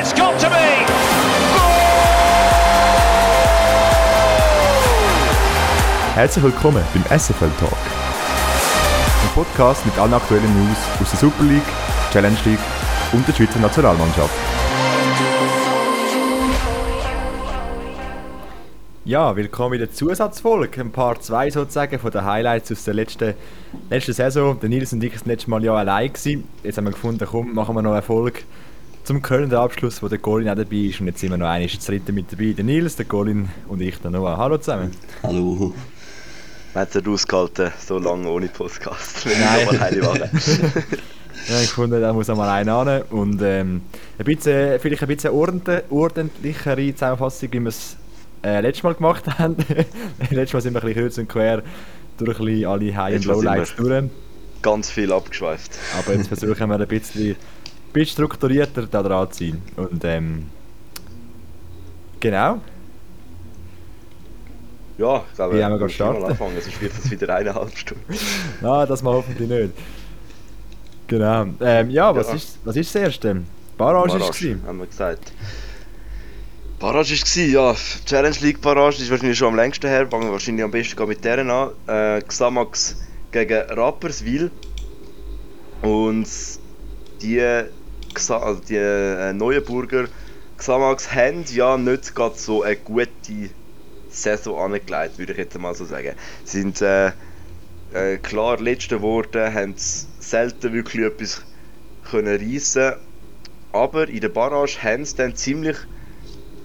It's got to be. Herzlich willkommen beim SFL Talk. Ein Podcast mit allen aktuellen News aus der Super League, Challenge League und der Schweizer Nationalmannschaft. Ja, willkommen in der Zusatzfolge, ein Part 2 sozusagen von den Highlights aus der letzten, letzten Saison. Der Nils und ich waren das letzte Mal ja allein. Gewesen. Jetzt haben wir gefunden, komm, machen wir noch eine Folge zum Kölner Abschluss, wo der Colin auch dabei ist. Und jetzt sind wir noch einmal das dritte mit dabei. Der Nils, der Colin und ich, der Noah. Hallo zusammen. Hallo. Man hat es ausgehalten, so lange ohne Podcast. Wenn Nein. ich nochmal eine mache. Ja, ich fand, da muss einmal einer ran. Und ähm, ein bisschen, vielleicht ein bisschen ordentlich, ordentlichere Zusammenfassung, wie wir es äh, letztes Mal gemacht haben. letztes Mal sind wir ein bisschen kreuz und quer durch ein bisschen alle High- und Lowlights durch. Ganz viel abgeschweift. Aber jetzt versuchen wir ein bisschen, bisschen strukturierter da dran zu sein. Und ähm, genau. Ja, ich glaube, Wie haben wir starten? anfangen, sonst wird das wieder eineinhalb Stunden. Na, das mal hoffentlich nicht. Genau. Ähm, ja, was Ja. ist was ist das erste? Barrage ist Barrage, es. haben wir gesagt. Barrage war ja. Challenge League Barrage ist wahrscheinlich schon am längsten her. Fangen wir wahrscheinlich am besten mit deren an. Äh, Xamax gegen Rapperswil. Und die, also die äh, Neuenburger Xamax haben ja nicht gerade so eine gute Saison angelegt, würde ich jetzt mal so sagen. Sie sind äh, äh, klar letzte geworden, haben selten wirklich etwas können reissen aber in der Barrage haben sie dann ziemlich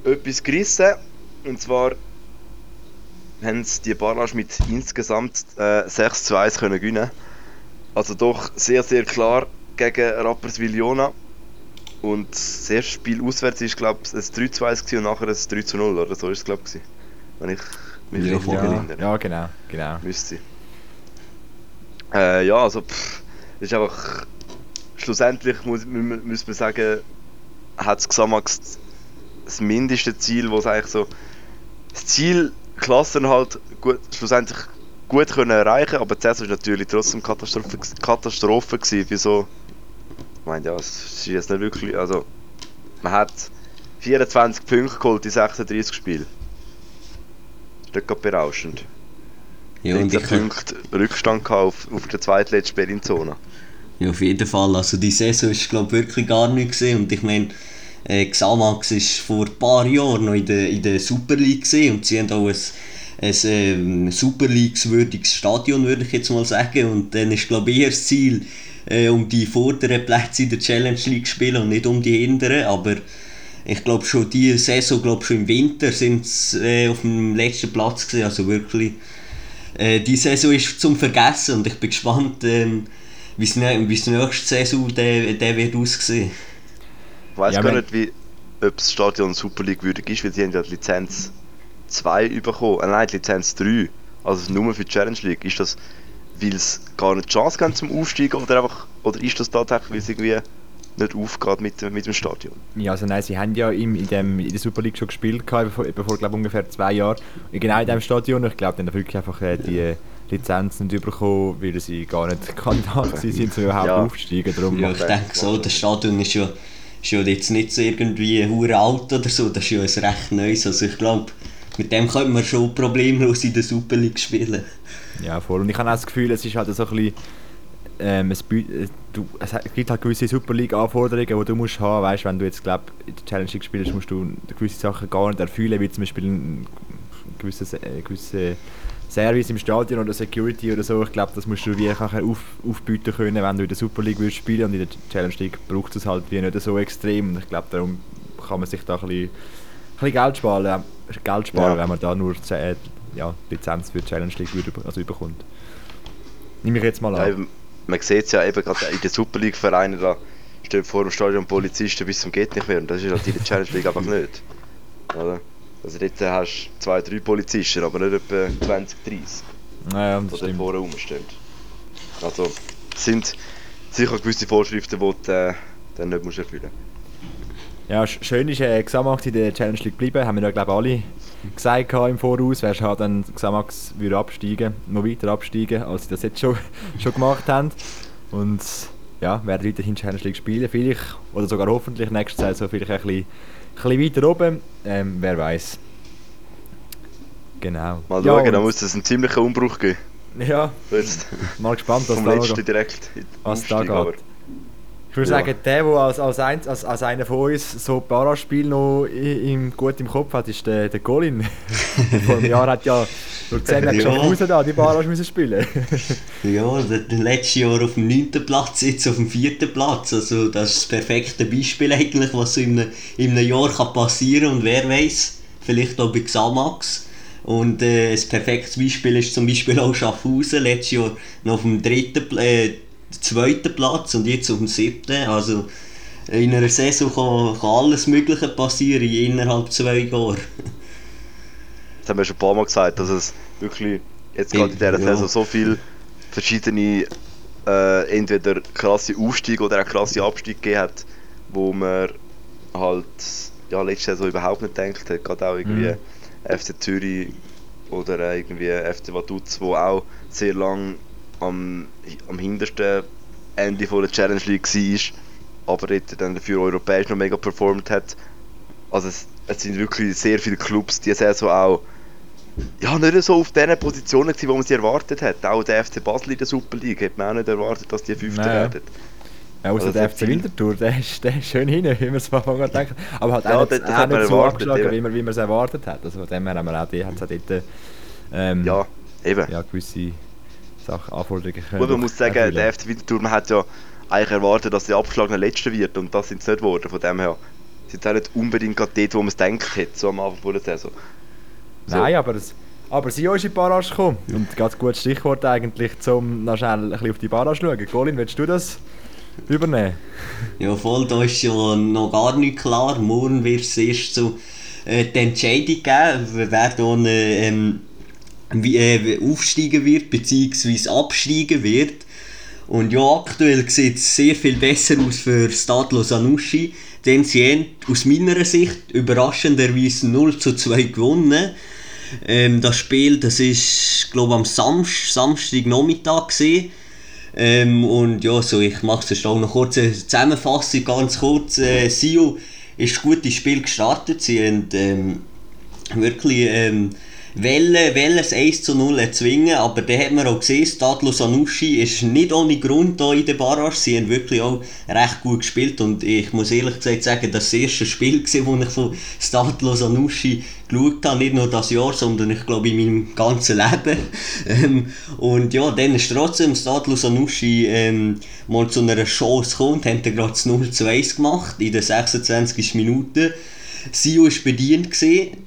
etwas gerissen. Und zwar haben sie die Barrage mit insgesamt äh, 6 zu 1 können gewinnen. Also doch sehr, sehr klar gegen Rapperswil-Jona. Und das erste Spiel auswärts war, glaube ich, ein 3 zu 1 gewesen und nachher ein 3 zu 0 oder so ist es, glaube ich. Wenn ich mich Ja. Ja, erinnere. ja, genau, genau. Müsste. Äh, ja, also pff, ist einfach. Schlussendlich muss, muss man sagen, hat das Xamax das mindeste Ziel, wo es eigentlich so. Das Ziel, Klassen halt gut, schlussendlich gut können erreichen, aber Saison war natürlich trotzdem Katastrophe, Katastrophe gewesen. Wieso? Ich meine, ja, es ist jetzt nicht wirklich. Also, man hat 24 Punkte geholt in 36 Spielen. Das ist gerade berauschend. Ja, und 13 ich, Punkte Rückstand auf, auf der zweitletzten Berlin-Zone. ja, auf jeden Fall. Also die Saison ist glaube wirklich gar nicht gesehen und ich meine, äh, Xamax ist vor ein paar Jahren noch in der, in der Super League gesehen und sie haben auch ein, ein ähm, Super League-würdiges Stadion, würde ich jetzt mal sagen. Und dann ist glaube ich das Ziel, äh, um die vorderen Plätze in der Challenge League zu spielen und nicht um die hinteren. Aber ich glaube schon diese Saison, glaube schon im Winter sind sie äh, auf dem letzten Platz gesehen. Also wirklich, äh, die Saison ist zum Vergessen und ich bin gespannt, ähm, wie es ne- es nächste Saison der, der wird aussehen. Ich weiss Ja, gar nicht, wie, ob das Stadion Super League würdig ist, weil sie haben ja die Lizenz 2 bekommen. Äh, nein, die Lizenz 3. Also nur für die Challenge League. Ist das, weil es gar nicht die Chance haben zum Aufsteigen oder einfach, oder ist das tatsächlich, weil es irgendwie nicht aufgeht mit, dem- mit dem Stadion? Ja, also nein, sie haben ja im, in, dem, in der Super League schon gespielt, gehabt, bevor, bevor glaube ungefähr zwei Jahren. Genau in diesem Stadion. Ich glaube, dann haben wirklich einfach äh, die Lizenz nicht bekommen, weil sie gar nicht Kandidat sind, um überhaupt Ja. aufzusteigen. Darum Ja, ich denke so, das Stadion ist ja, ist ja jetzt nicht so irgendwie hure alt oder so, das ist ja ein recht neues. Also ich glaube, mit dem könnte man schon problemlos in der Super League spielen. Ja, voll. Und ich habe auch das Gefühl, es ist halt so ein bisschen. Ähm, es, äh, du, es gibt halt gewisse Super League-Anforderungen, die du musst haben weißt, wenn du jetzt glaub, in der Challenge League spielst, musst du gewisse Sachen gar nicht erfüllen, wie zum Beispiel ein gewisse, Se- äh, gewisse Service im Stadion oder Security oder so. Ich glaube, das musst du wie auf, aufbieten können, wenn du in der Super League willst spielen und in der Challenge League braucht es halt wie nicht so extrem. Und ich glaube, darum kann man sich da ein bisschen, bisschen Geld sparen, Geld sparen Ja. wenn man da nur äh, ja, Lizenz für die Challenge League also überkommt. Nehme ich jetzt mal Ja, an. eben, man sieht es ja eben gerade in den Super League Vereinen, da stehen vor dem Stadion Polizisten bis zum geht nicht mehr und das ist halt in der Challenge League einfach nicht. Oder? Also dort hast du zwei, drei Polizisten, aber nicht etwa 20, 30, Naja, die das stimmt. vorne rumstehen. Also sind sicher gewisse Vorschriften, die du äh, dann nicht musst erfüllen Ja, sch- schön ist äh, Xamax in der Challenge League geblieben, haben wir ja glaube alle gesagt im Voraus, wärst halt dann Xamax würde absteigen, noch weiter absteigen, als sie das jetzt schon, schon gemacht haben. Und ja, werden weiterhin Challenge League spielen. Vielleicht, oder sogar hoffentlich nächste Saison vielleicht ein bisschen, ein bisschen weiter oben. Ähm, wer weiß. Genau. Mal ja, schauen, da muss es einen ziemlichen Umbruch geben. Ja, Jetzt mal gespannt, was vom da letzten direkt was da Aufstieg, aber- geht. Ich würde Ja. sagen, der, der als, als, eins, als, als einer von uns so Paraspiel noch im, gut im Kopf hat, ist der, der Colin. Vor einem Jahr hat ja Luzern Ja. Schaffhausen da die Barrage müssen spielen. Ja, der, der letzte Jahr auf dem 9. Platz, jetzt auf dem 4. Platz. Also das ist das perfekte Beispiel eigentlich, was so in einem, in einem Jahr kann passieren und wer weiß, vielleicht auch bei Xamax. Und äh, ein perfektes Beispiel ist zum Beispiel auch Schaffhausen, letztes Jahr noch auf dem dritten, äh, zweiten Platz und jetzt auf dem siebten. Also in einer Saison kann, kann alles Mögliche passieren innerhalb zwei Jahren. Das haben wir schon ein paar Mal gesagt, dass es wirklich jetzt gerade in dieser Ja. Saison so viele verschiedene äh, entweder krasse Aufstiege oder auch krasse Abstiege gegeben hat, wo man halt ja, letzte Saison überhaupt nicht gedacht hat. Gerade auch irgendwie Mhm. FC Zürich oder irgendwie FC Vaduz, wo auch sehr lang am, am hintersten Ende von der Challenge League war, aber dort dann dafür europäisch noch mega performt hat. Also es, es sind wirklich sehr viele Clubs, die Saison auch ja, nicht so auf diesen Positionen gewesen, wo man sie erwartet hat. Auch der FC Basel in der Super League hat man auch nicht erwartet, dass die Fünfte Nein. werden. Ja, außer Also der FC. Winterthur, der ist, der ist schön hin, wie man es von Anfang an denkt. Aber halt Ja, auch das- nicht, das auch hat nicht so angeschlagen, eben. wie man, wie man es erwartet hat. Also von dem her haben wir auch die, hat's auch dort ähm, Ja, eben. ja, gewisse Sachen, Anforderungen können Gut, man muss sagen, erfüllen. der FC Winterthur, man hat ja eigentlich erwartet, dass der abgeschlagene Letzte wird und das sind sie nicht geworden. Von dem her sind sie auch nicht unbedingt gerade dort, wo man es denkt hätte, so am Anfang der Saison. So. Nein, aber, es, aber sie ist in die Barrage gekommen. Und ganz gutes Stichwort eigentlich, um noch schnell ein bisschen auf die Barrage zu schauen. Colin, willst du das übernehmen? Ja, voll, da ist ja noch gar nicht klar. Morgen wird es erst so äh, die Entscheidung geben, wer da ähm, wie, äh, aufsteigen wird, bzw. absteigen wird. Und ja, aktuell sieht es sehr viel besser aus für Stadlo Sanussi, denn sie haben aus meiner Sicht überraschenderweise 0 zu 2 gewonnen. Ähm, das Spiel, das ist, glaube am Samst, Samstagnachmittag gesehen. Ähm, und ja, so, ich mache es auch noch kurz eine Zusammenfassung, ganz kurz. Äh, Sio ist gut ins Spiel gestartet. Sie haben ähm, wirklich ähm, wollen, wollen das 1 zu 0 erzwingen, aber dann hat man auch gesehen, Stadlo Sanussi ist nicht ohne Grund hier in der Barrage. Sie haben wirklich auch recht gut gespielt und ich muss ehrlich gesagt sagen, das erste Spiel, das ich von Stadlo Sanussi geschaut habe, nicht nur das Jahr, sondern ich glaube in meinem ganzen Leben. Ähm, und ja, dann ist trotzdem Stadlo Sanussi ähm, mal zu einer Chance gekommen haben dann gerade das 0 zu 1 gemacht in den 26. Minuten. Sio war bedient. Gewesen.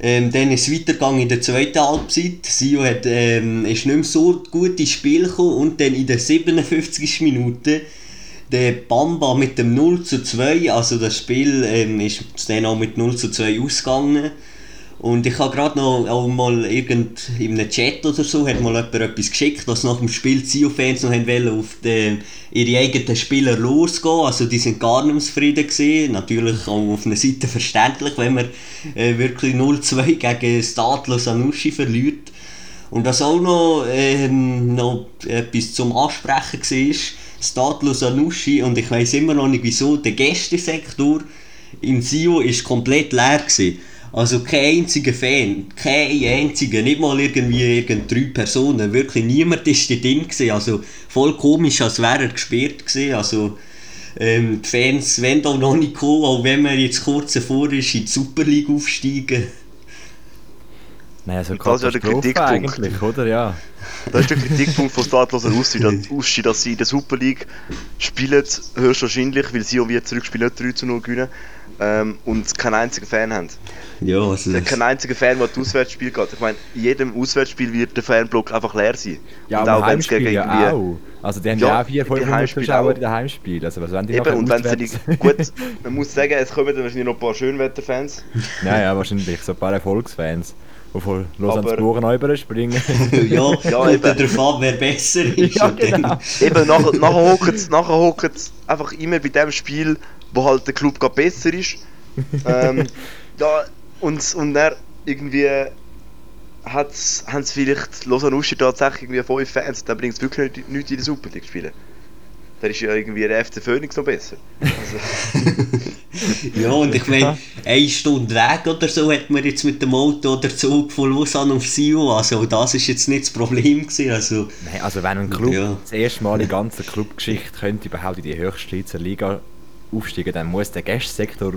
Ähm, dann ist es weitergegangen in der zweiten Halbzeit. Sio hat, ähm, ist nicht mehr so gut ins Spiel gekommen und dann in der 57. Minute der Bamba mit dem 0 zu 2, also das Spiel ähm, ist dann auch mit 0 zu 2 ausgegangen. Und ich habe gerade noch auch mal irgend in einem Chat oder so hat mal jemand etwas geschickt, dass nach dem Spiel die Sio-Fans noch wollen auf den, ihre eigenen Spieler losgehen. Also die sind gar nicht zufrieden gewesen. Natürlich auch auf einer Seite verständlich, wenn man äh, wirklich 0-2 gegen Stadlo Sanussi verliert. Und was auch noch, ähm, noch etwas zum Ansprechen war, Stadlo Sanussi, und ich weiß immer noch nicht wieso, der Gästesektor in Sio ist komplett leer gewesen. Also kein einziger Fan, kein einziger, nicht mal irgendwie irgend drei Personen, wirklich niemand ist da drin gewesen. Also voll komisch, als wäre er gesperrt gewesen. Also ähm, die Fans wollen da noch nicht kommen, auch wenn man jetzt kurz davor ist, in die Super League aufsteigen. Nein, so Und das ist ja der Kritikpunkt. eigentlich, oder? Ja. Das ist der Kritikpunkt von Stadloser Aussie, dass, Aussie, dass sie in der Super League spielen, höchstwahrscheinlich, weil sie und wir zurückspielen nicht 3 zu 0 gewinnen ähm, und keinen einzigen Fan haben. Ja, also Es hat keinen einzigen Fan, der das Auswärtsspiel geht. Ich meine, in jedem Auswärtsspiel wird der Fanblock einfach leer sein. Ja, und auch wenn es gegen ja auch. Also die haben Ja, ja, auch 400, in den 500 Heimspielen Zuschauer auch. in den Heimspielen. Also was wollen die Eben, und wenn sie die, gut, man muss sagen, es kommen dann wahrscheinlich noch ein paar Schönwetterfans. ja, ja, wahrscheinlich. So ein paar Erfolgsfans, die von Lausanne Aber- zu Buchen rüberspringen. ja, Ja, eben. darauf an, wer besser ist. Ja, genau. Eben, nachher, nachher hocken sie nachher hocken's einfach immer bei dem Spiel, wo halt der Club gerade besser ist. ähm, ja, und, und dann irgendwie hat's, haben sie vielleicht Lausanne Uschi tatsächlich irgendwie fünf Fans, dann bringt es wirklich nicht, nicht in der Super League spielen. dann ist ja irgendwie der FC Phoenix noch besser. Also, Ja, und ich meine, eine Stunde Weg oder so hat man jetzt mit dem Auto oder Zug von Lausanne auf Sion. Also das ist jetzt nicht das Problem gewesen. Also, Nein, also wenn ein Club Ja. das erste Mal in der ganzen Clubgeschichte könnte überhaupt in die höchste Schweizer Liga aufsteigen, dann muss der Gästesektor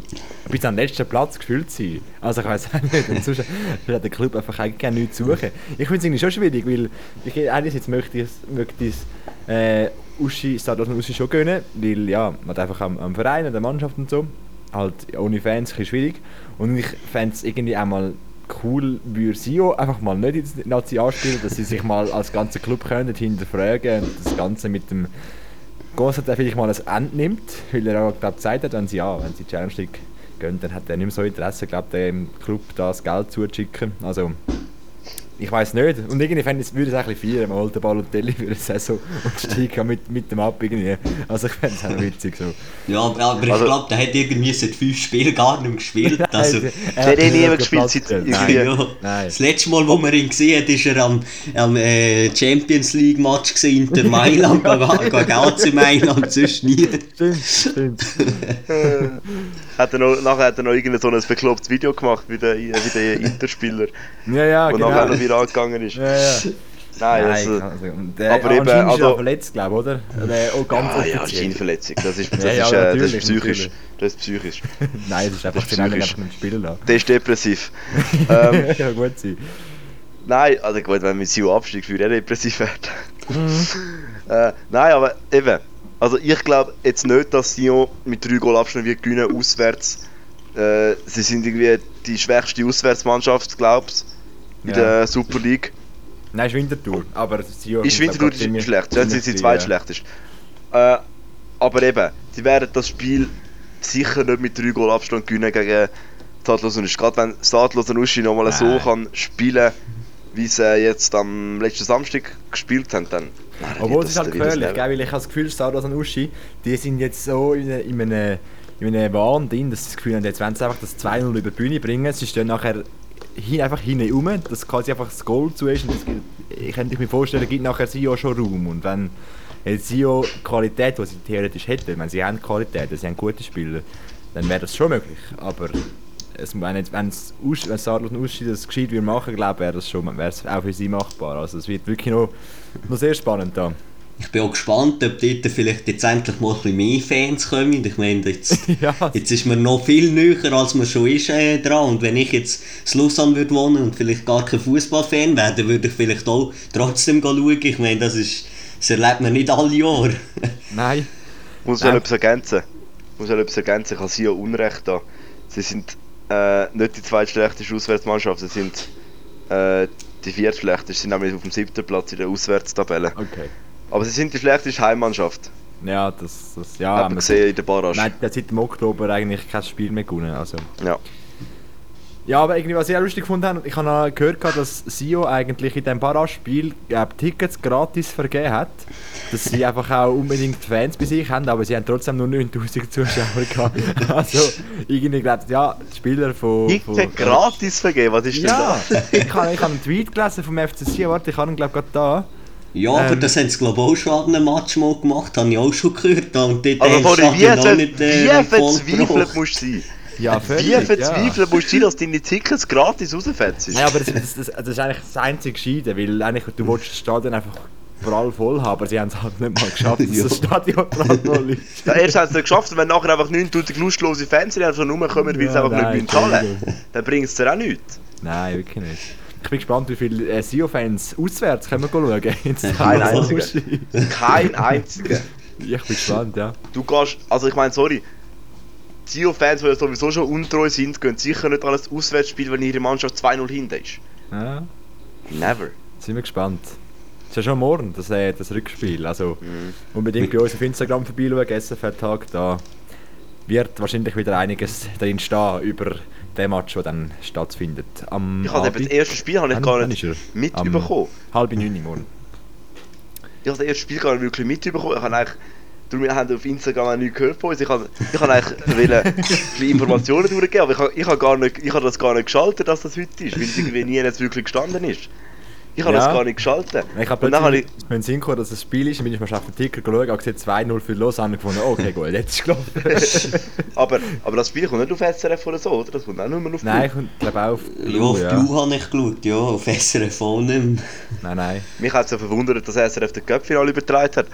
bis den letzten Platz gefüllt sein. Also ich weiß nicht, und sonst hat der Club einfach eigentlich gar nichts zu suchen. Ich finde es irgendwie schon schwierig, weil ich einerseits möchte ich es, möchte es äh, Uschi, Stadlos Uschi schon gönnen, weil ja, man hat einfach am, am Verein, an der Mannschaft und so, halt ohne Fans ein schwierig. Und ich fände es irgendwie auch mal cool, würde Sio einfach mal nicht ins Nazi anspielen, dass sie sich mal als ganzer Club können hinterfragen und das Ganze mit dem Gonzalo vielleicht mal ein Ende nimmt, weil er auch glaub, gesagt hat, wenn sie, ja, wenn sie die Challenge League gehen, dann hat er nicht mehr so Interesse, glaub, dem Club das Geld zuzuschicken. Also, ich weiß nicht. Und irgendwie fände ich, würde es auch ein bisschen feiern, man holt den Balotelli für eine Saison und steigt mit, mit dem ab irgendwie. Also ich fände es auch witzig so. ja, aber, aber ich Also- glaube, der hat irgendwie seit fünf Spielen gar nicht mehr gespielt. Also, Nein, Der hat eh nie mehr gespielt seit Nein. ja. Nein. Das letzte Mal, wo man ihn gesehen hat, war er am, am äh, Champions League Match Inter Mailand, gegen gegen AC Mailand, sonst nie. Stimmt, stimmt. hat er noch, nachher hat er noch irgendein so ein beklopptes Video gemacht wie der, wie der Interspieler, Ja, ja, der genau. nachher noch viral gegangen ist. Ja, ja. Nein, Nein, also, also, der, aber aber eben, ist also- er verletzt, glaube ich, oder? Äh, auch ganz ja, ja, offiziell. Scheinverletzung. Das ist, das Ja, ja, ist, äh, das ist psychisch. natürlich. Das ist psychisch. Nein, das ist einfach Das ist psychisch. einfach nicht spielen lassen. Der ist depressiv. ähm, ja, gut sein. nein, also gut, wenn wir Sio absteigt, würde er depressiv werden. äh, nein, aber eben. Also ich glaube jetzt nicht, dass Sion mit 3 Goal Abstand wird gewinnen auswärts. Äh, sie sind irgendwie die schwächste Auswärtsmannschaft, glaubst in Ja. der Super League. Nein, ist Winterthur, aber Sio Ist Winterthur ist schlecht, dann sind sie zweitschlechtest. Äh, aber eben, sie werden das Spiel sicher nicht mit 3 Goal Abstand gewinnen gegen Stadlos und Uschi. Gerade wenn Stadlos und Uschi nochmal so kann spielen, wie sie jetzt am letzten Samstag gespielt haben, dann... Nein, Obwohl es ist halt gefährlich, gell? weil ich habe das Gefühl, Stardust und Uschi, die sind jetzt so in, in einem, in einem Wahn drin, dass sie das Gefühl haben, jetzt wollen sie einfach das 2-0 über die Bühne bringen, sie stehen nachher hin, einfach hinten rum, dass quasi einfach das Goal zu ist. Und das, ich könnte mir vorstellen, gibt nachher Sio schon Raum. Und wenn jetzt Sio Qualität, die sie theoretisch hätten, wenn sie haben Qualität, sie haben gute Spieler, dann wäre das schon möglich, aber es, wenn jetzt, wenn es Stardust und Uschi das gescheit würden machen, glaube wäre das schon, wäre es auch für sie machbar, also es wird wirklich noch, noch sehr spannend da. Ich bin auch gespannt, ob dort vielleicht jetzt endlich mal ein bisschen mehr Fans kommen. Ich meine, jetzt, ja, jetzt ist man noch viel näher, als man schon ist äh, dran. Und wenn ich jetzt in Lausanne würde wohnen und vielleicht gar kein Fußballfan wäre, dann würde ich vielleicht auch trotzdem schauen. Ich meine, das, ist, das erlebt man nicht alle Jahre. nein. muss ja Nein. etwas ergänzen. Muss ja etwas ergänzen. Ich habe sie ja Unrecht da. Sie sind äh, nicht die zweitschlechteste Auswärtsmannschaft, sie sind äh, die viertschlechteste. Sie sind nämlich auf dem siebten Platz in der Auswärtstabelle. Okay. Aber sie sind die schlechteste Heimmannschaft. Ja, das, das ja. Man man gesehen in der Barrage. Nein, der hat seit dem Oktober eigentlich kein Spiel mehr gewonnen. Also. Ja. Ja, aber irgendwie, was ich auch lustig gefunden habe, ich habe gehört, dass Sio eigentlich in diesem Barrage-Spiel äh, Tickets gratis vergeben hat. Dass sie einfach auch unbedingt Fans bei sich haben, aber sie haben trotzdem nur 9000 Zuschauer gehabt. Also, irgendwie glaubt ja, die Spieler von. Ich von gratis vergeben, was ist denn Ja, das? ich habe ich habe einen Tweet gelesen vom FC Sio, warte, ich habe ihn glaube gerade da. Ja, aber Ähm. das haben sie glaube ich auch schon an einem Match mal gemacht, habe ich auch schon gehört. Und dort Also haben vor sie wie, Stadion auch nicht, wie äh, verzweifelt musst du sein? Ja, Wie völlig, verzweifelt musst du sein, dass deine Tickets gratis rausfetzt? Ja, aber das, das, das, das ist eigentlich das einzige Gescheite, weil eigentlich, du willst das Stadion einfach prall voll haben, aber sie haben es halt nicht mal geschafft, dass Ja. das Stadion prall voll ist. Ja, erst haben sie es geschafft, und wenn nachher einfach 9000 lustlose Fans sind, die einfach nur kommen, weil sie Ja, einfach nein, nicht zahlen dann bringt es dir auch nichts. Nein, wirklich nicht. Ich bin gespannt, wie viele äh, Sio-Fans auswärts können wir schauen. Jetzt Kein Ja, einziger. Kein einziger. Ich bin gespannt, ja. Du gehst, also ich meine, sorry, Zio-Fans, die ja sowieso schon untreu sind, gehen sicher nicht an ein Auswärtsspiel, wenn ihre Mannschaft 2-0 hinten ist. ja. Never. Sind wir gespannt. Es ist ja schon morgen, das, äh, das Rückspiel. Also Mhm. unbedingt bei uns auf Instagram vorbeischauen, SFR-Tag. Da wird wahrscheinlich wieder einiges drin stehen über den Match, der dann stattfindet. Am Ich habe das erste Spiel habe ich gar nicht mitbekommen. Halb neun morgen. Ich habe das erste Spiel gar nicht wirklich mitbekommen. Ich habe eigentlich, darum wir haben auf Instagram auch nichts gehört von uns. Ich habe, ich eigentlich Informationen durchgeben, aber ich habe, ich habe, gar das gar nicht geschaltet, dass das heute ist, weil es irgendwie nie jetzt wirklich gestanden ist. Ich habe Ja. das gar nicht geschaltet. Ich habe dann plötzlich ich... Sinn gekommen, dass es ein Spiel ist, und bin ich mal auf den Ticker geschaut, habe gesehen 2-0 für Lausanne und gefunden, okay, gut, jetzt ist gelaufen. Aber, aber das Spiel kommt nicht auf SRF oder so, oder? Das kommt auch nur auf nein, ich glaube auch auf Ja, auf ja. Blue habe ich geschaut, ja, auf SRF auch nicht mehr. Nein, nein. Mich hat es ja verwundert, dass SRF den Cup-Final übertragen hat.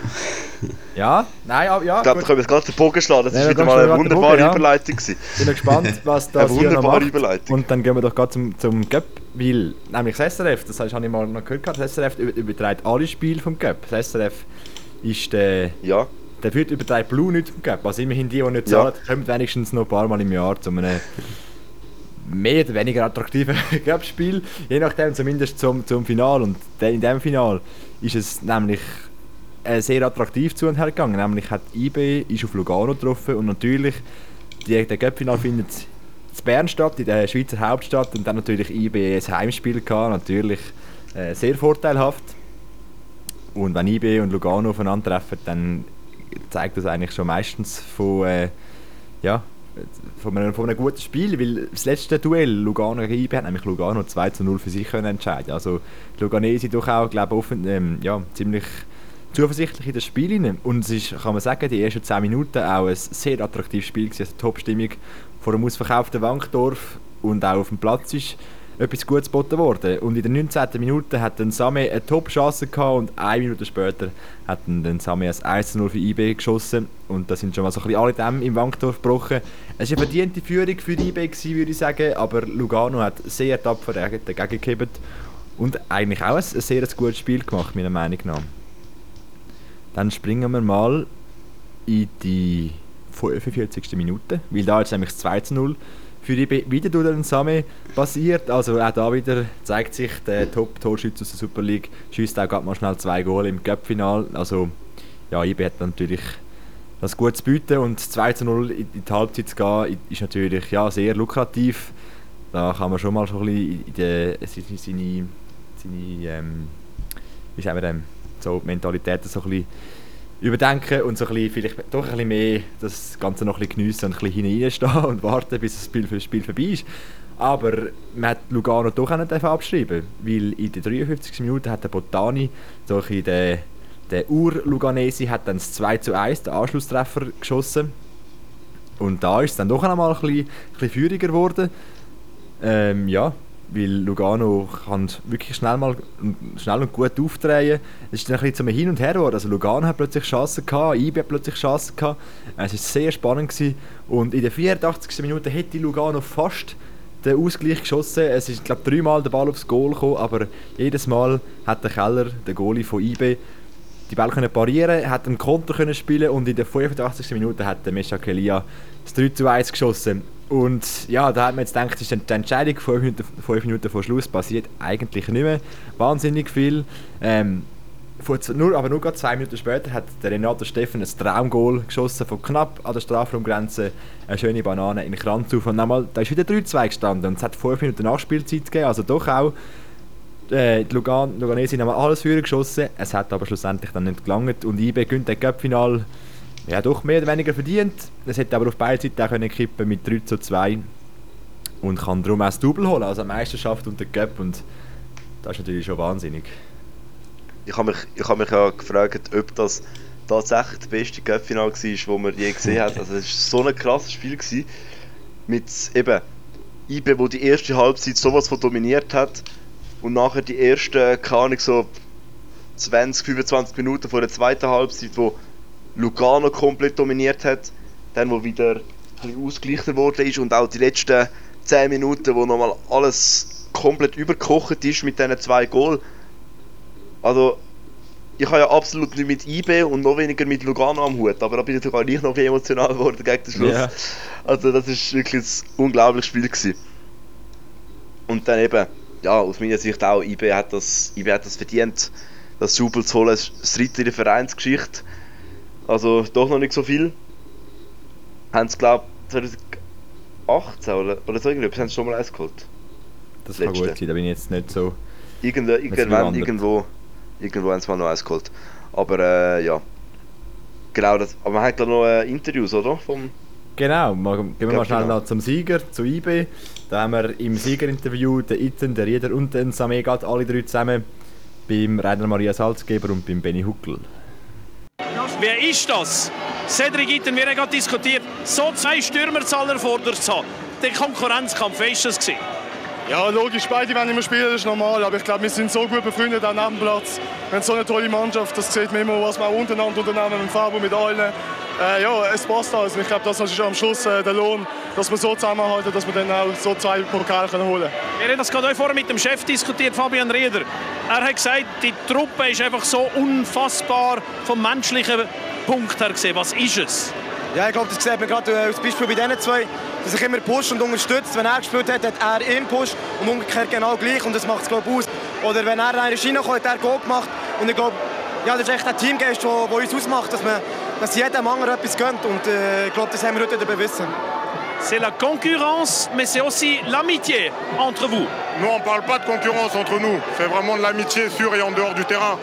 Ja, nein, aber ja, Ich glaube, wir gut. können jetzt gerade den Bogen schlagen. Das Ja, war wir wieder mal eine Bogen, wunderbare ja. Überleitung. Gewesen. bin gespannt, was das Eine hier noch wunderbare macht. Überleitung. Und dann gehen wir doch gerade zum, zum weil nämlich das SRF, das habe ich mal noch gehört, das SRF über- überträgt alle Spiele vom Göpp. Das SRF ist der, Ja, der führt überträgt Blue nicht vom Göpp. Also immerhin die, die nicht Ja. zahlen, kommen wenigstens noch ein paar Mal im Jahr zu einem mehr oder weniger attraktiven Göpp-Spiel. Je nachdem zumindest zum, zum Final. Und in diesem Final ist es nämlich äh, sehr attraktiv zu und her gegangen. Nämlich hat IB ist auf Lugano getroffen und natürlich die, der Göpp-Final findet in Bern in der Schweizer Hauptstadt und dann natürlich IB ein Heimspiel gehabt, natürlich äh, sehr vorteilhaft. Und wenn IB und Lugano aufeinandertreffen, dann zeigt das eigentlich schon meistens von, äh, ja, von, einem, von einem guten Spiel, weil das letzte Duell Lugano gegen IB hat nämlich Lugano 2 zu 0 für sich können entscheiden. Also die Luganesi doch auch, glaube ich, offen, ähm, ja, ziemlich zuversichtlich in das Spiel hinein. Und es ist, kann man sagen, die ersten 10 Minuten auch ein sehr attraktives Spiel gewesen, also Top-Stimmung vor einem ausverkauften Wankdorf und auch auf dem Platz ist etwas Gutes geboten worden. Und in der 19. Minute hat dann Same eine Top-Chance gehabt und eine Minute später hat dann, dann Same ein 1 0 für IB geschossen und da sind schon mal so ein bisschen alle Dämme im Wankdorf gebrochen. Es war eine verdiente Führung für IB, würde ich sagen, aber Lugano hat sehr tapfer dagegen gehabt und eigentlich auch ein sehr gutes Spiel gemacht, meiner Meinung nach. Dann springen wir mal in die 45. Minute, weil da jetzt nämlich das 2 zu 0 für die wieder durch den Same passiert. Also auch da wieder zeigt sich der Top-Torschütze aus der Super League, schießt auch gerade mal schnell zwei Goal im Cup-Final. Also ja, IB hat natürlich das gut zu bieten und 2 zu 0 in die Halbzeit zu gehen, ist natürlich ja, sehr lukrativ. Da kann man schon mal so ein bisschen in seine, seine, seine ähm, wie sagen wir dem, so die Mentalität so ein bisschen überdenken und so ein bisschen, vielleicht doch ein bisschen mehr das Ganze noch ein geniessen und ein bisschen hineinstehen und warten, bis das Spiel das Spiel vorbei ist. Aber man hat Lugano doch auch nicht abschreiben weil in der 53. Minute hat der Botani, so ein der, der Ur-Luganesi, hat dann das 2 zu 1, den Anschlusstreffer geschossen. Und da ist es dann doch einmal ein bisschen, ein bisschen feuriger geworden. Ähm, ja, weil Lugano kann wirklich schnell, mal, schnell und gut aufdrehen. Es ist ein bisschen zum Hin und Her geworden. Also Lugano hat plötzlich Chancen gehabt, IB hat plötzlich Chancen gehabt. Es war sehr spannend gewesen. und in der 84. Minute hätte Lugano fast den Ausgleich geschossen. Es ist, glaube dreimal der Ball aufs Goal gekommen, aber jedes Mal hat der Keller, der Goalie von IB, die Ball können parieren, hat einen Konter können spielen und in der 85. Minute hat der Mesha Kelia das 3 zu 1 geschossen. Und ja, da hat man jetzt gedacht, ist die Entscheidung 5 Minuten, fünf Minuten vor Schluss passiert eigentlich nicht mehr wahnsinnig viel. Ähm, nur, aber nur gerade zwei Minuten später hat der Renato Steffen ein Traumgoal geschossen von knapp an der Strafraumgrenze. Eine schöne Banane in den Kranz auf und nochmal, da ist wieder 3-2 gestanden und es hat 5 Minuten Nachspielzeit gegeben, also doch auch äh, die Lugan, Luganesi haben alles für geschossen, es hat aber schlussendlich dann nicht gelangt und IB gewinnt den Cup-Final ja, doch mehr oder weniger verdient. Es hätte aber auf beiden Seiten auch können kippen mit 3 zu 2 und kann darum auch das Double holen, also Meisterschaft und den Cup und das ist natürlich schon wahnsinnig. Ich habe mich, ich habe mich ja gefragt, ob das tatsächlich das beste Cup-Final war, das man je gesehen hat. Also es war so ein krasses Spiel. Gewesen, mit eben IB, wo die erste Halbzeit sowas von dominiert hat und nachher die ersten, keine Ahnung, so 20, 25 Minuten vor der zweiten Halbzeit, wo Lugano komplett dominiert hat, dann wo wieder ausgeglichen worden ist und auch die letzten 10 Minuten, wo nochmal alles komplett überkocht ist mit diesen zwei Goal. Also, ich habe ja absolut nicht mit IB und noch weniger mit Lugano am Hut, aber da bin ich sogar nicht noch emotional geworden gegen den Schluss. Ja. Also, das ist wirklich ein unglaubliches Spiel gewesen. Und dann eben, ja, aus meiner Sicht auch, IB hat das, IB hat das verdient, das Jubel zu holen. Das dritte in der Vereinsgeschichte. Also, doch noch nicht so viel. Haben sie, glaube ich, 2018 oder, oder so irgendetwas, haben sie schon mal eins geholt. Das kann Letzte. gut sein, da bin ich jetzt nicht so. Irgend, Jetzt irgendwann, irgendwo, irgendwo haben sie mal noch eins geholt. Aber äh, ja. Genau, das, aber man hat glaube noch äh, Interviews, oder? Vom, Genau, mal, gehen wir mal Ja, schnell genau. noch zum Sieger, zu IB. Da haben wir im Siegerinterview den Iten, den Rieder und den Same gerade alle drei zusammen beim Rainer Maria Salzgeber und beim Benny Huckel. Wer ist das? Cedric Itten, wir haben gerade diskutiert, so zwei Stürmer zu haben. Der Konkurrenzkampf, wie war das? Gewesen? Ja, logisch, beide werden immer spielen, das ist normal. Aber ich glaube, wir sind so gut befreundet am Nebenplatz. Wir haben so eine tolle Mannschaft, das sieht man immer, was wir auch untereinander unternehmen, mit Fabo, mit allen. Äh, ja, es passt alles. Ich glaube, das ist am Schluss äh, der Lohn, dass wir so zusammenhalten, dass wir dann auch so zwei Pokale holen können. Wir haben das gerade vorher mit dem Chef diskutiert, Fabian Rieder. Er hat gesagt, die Truppe ist einfach so unfassbar vom menschlichen Punkt her gesehen. Was ist es? Ja, ich glaube, das sieht man gerade äh, als Beispiel bei diesen zwei, dass sich immer pusht und unterstützt. Wenn er gespielt hat, hat er ihn pusht und umgekehrt genau gleich und das macht es glaube aus. Oder wenn er in eine Schiene kommt, hat er Goal gemacht und ich glaube, ja, das ist echt ein Teamgeist, der uns ausmacht, dass, man, dass jedem anderen etwas gönnt und äh, ich glaube, das haben wir heute bewiesen. C'est la concurrence, mais c'est aussi l'amitié entre vous. Nous, on ne parle pas de concurrence entre nous. C'est vraiment de l'amitié sur et en dehors du terrain.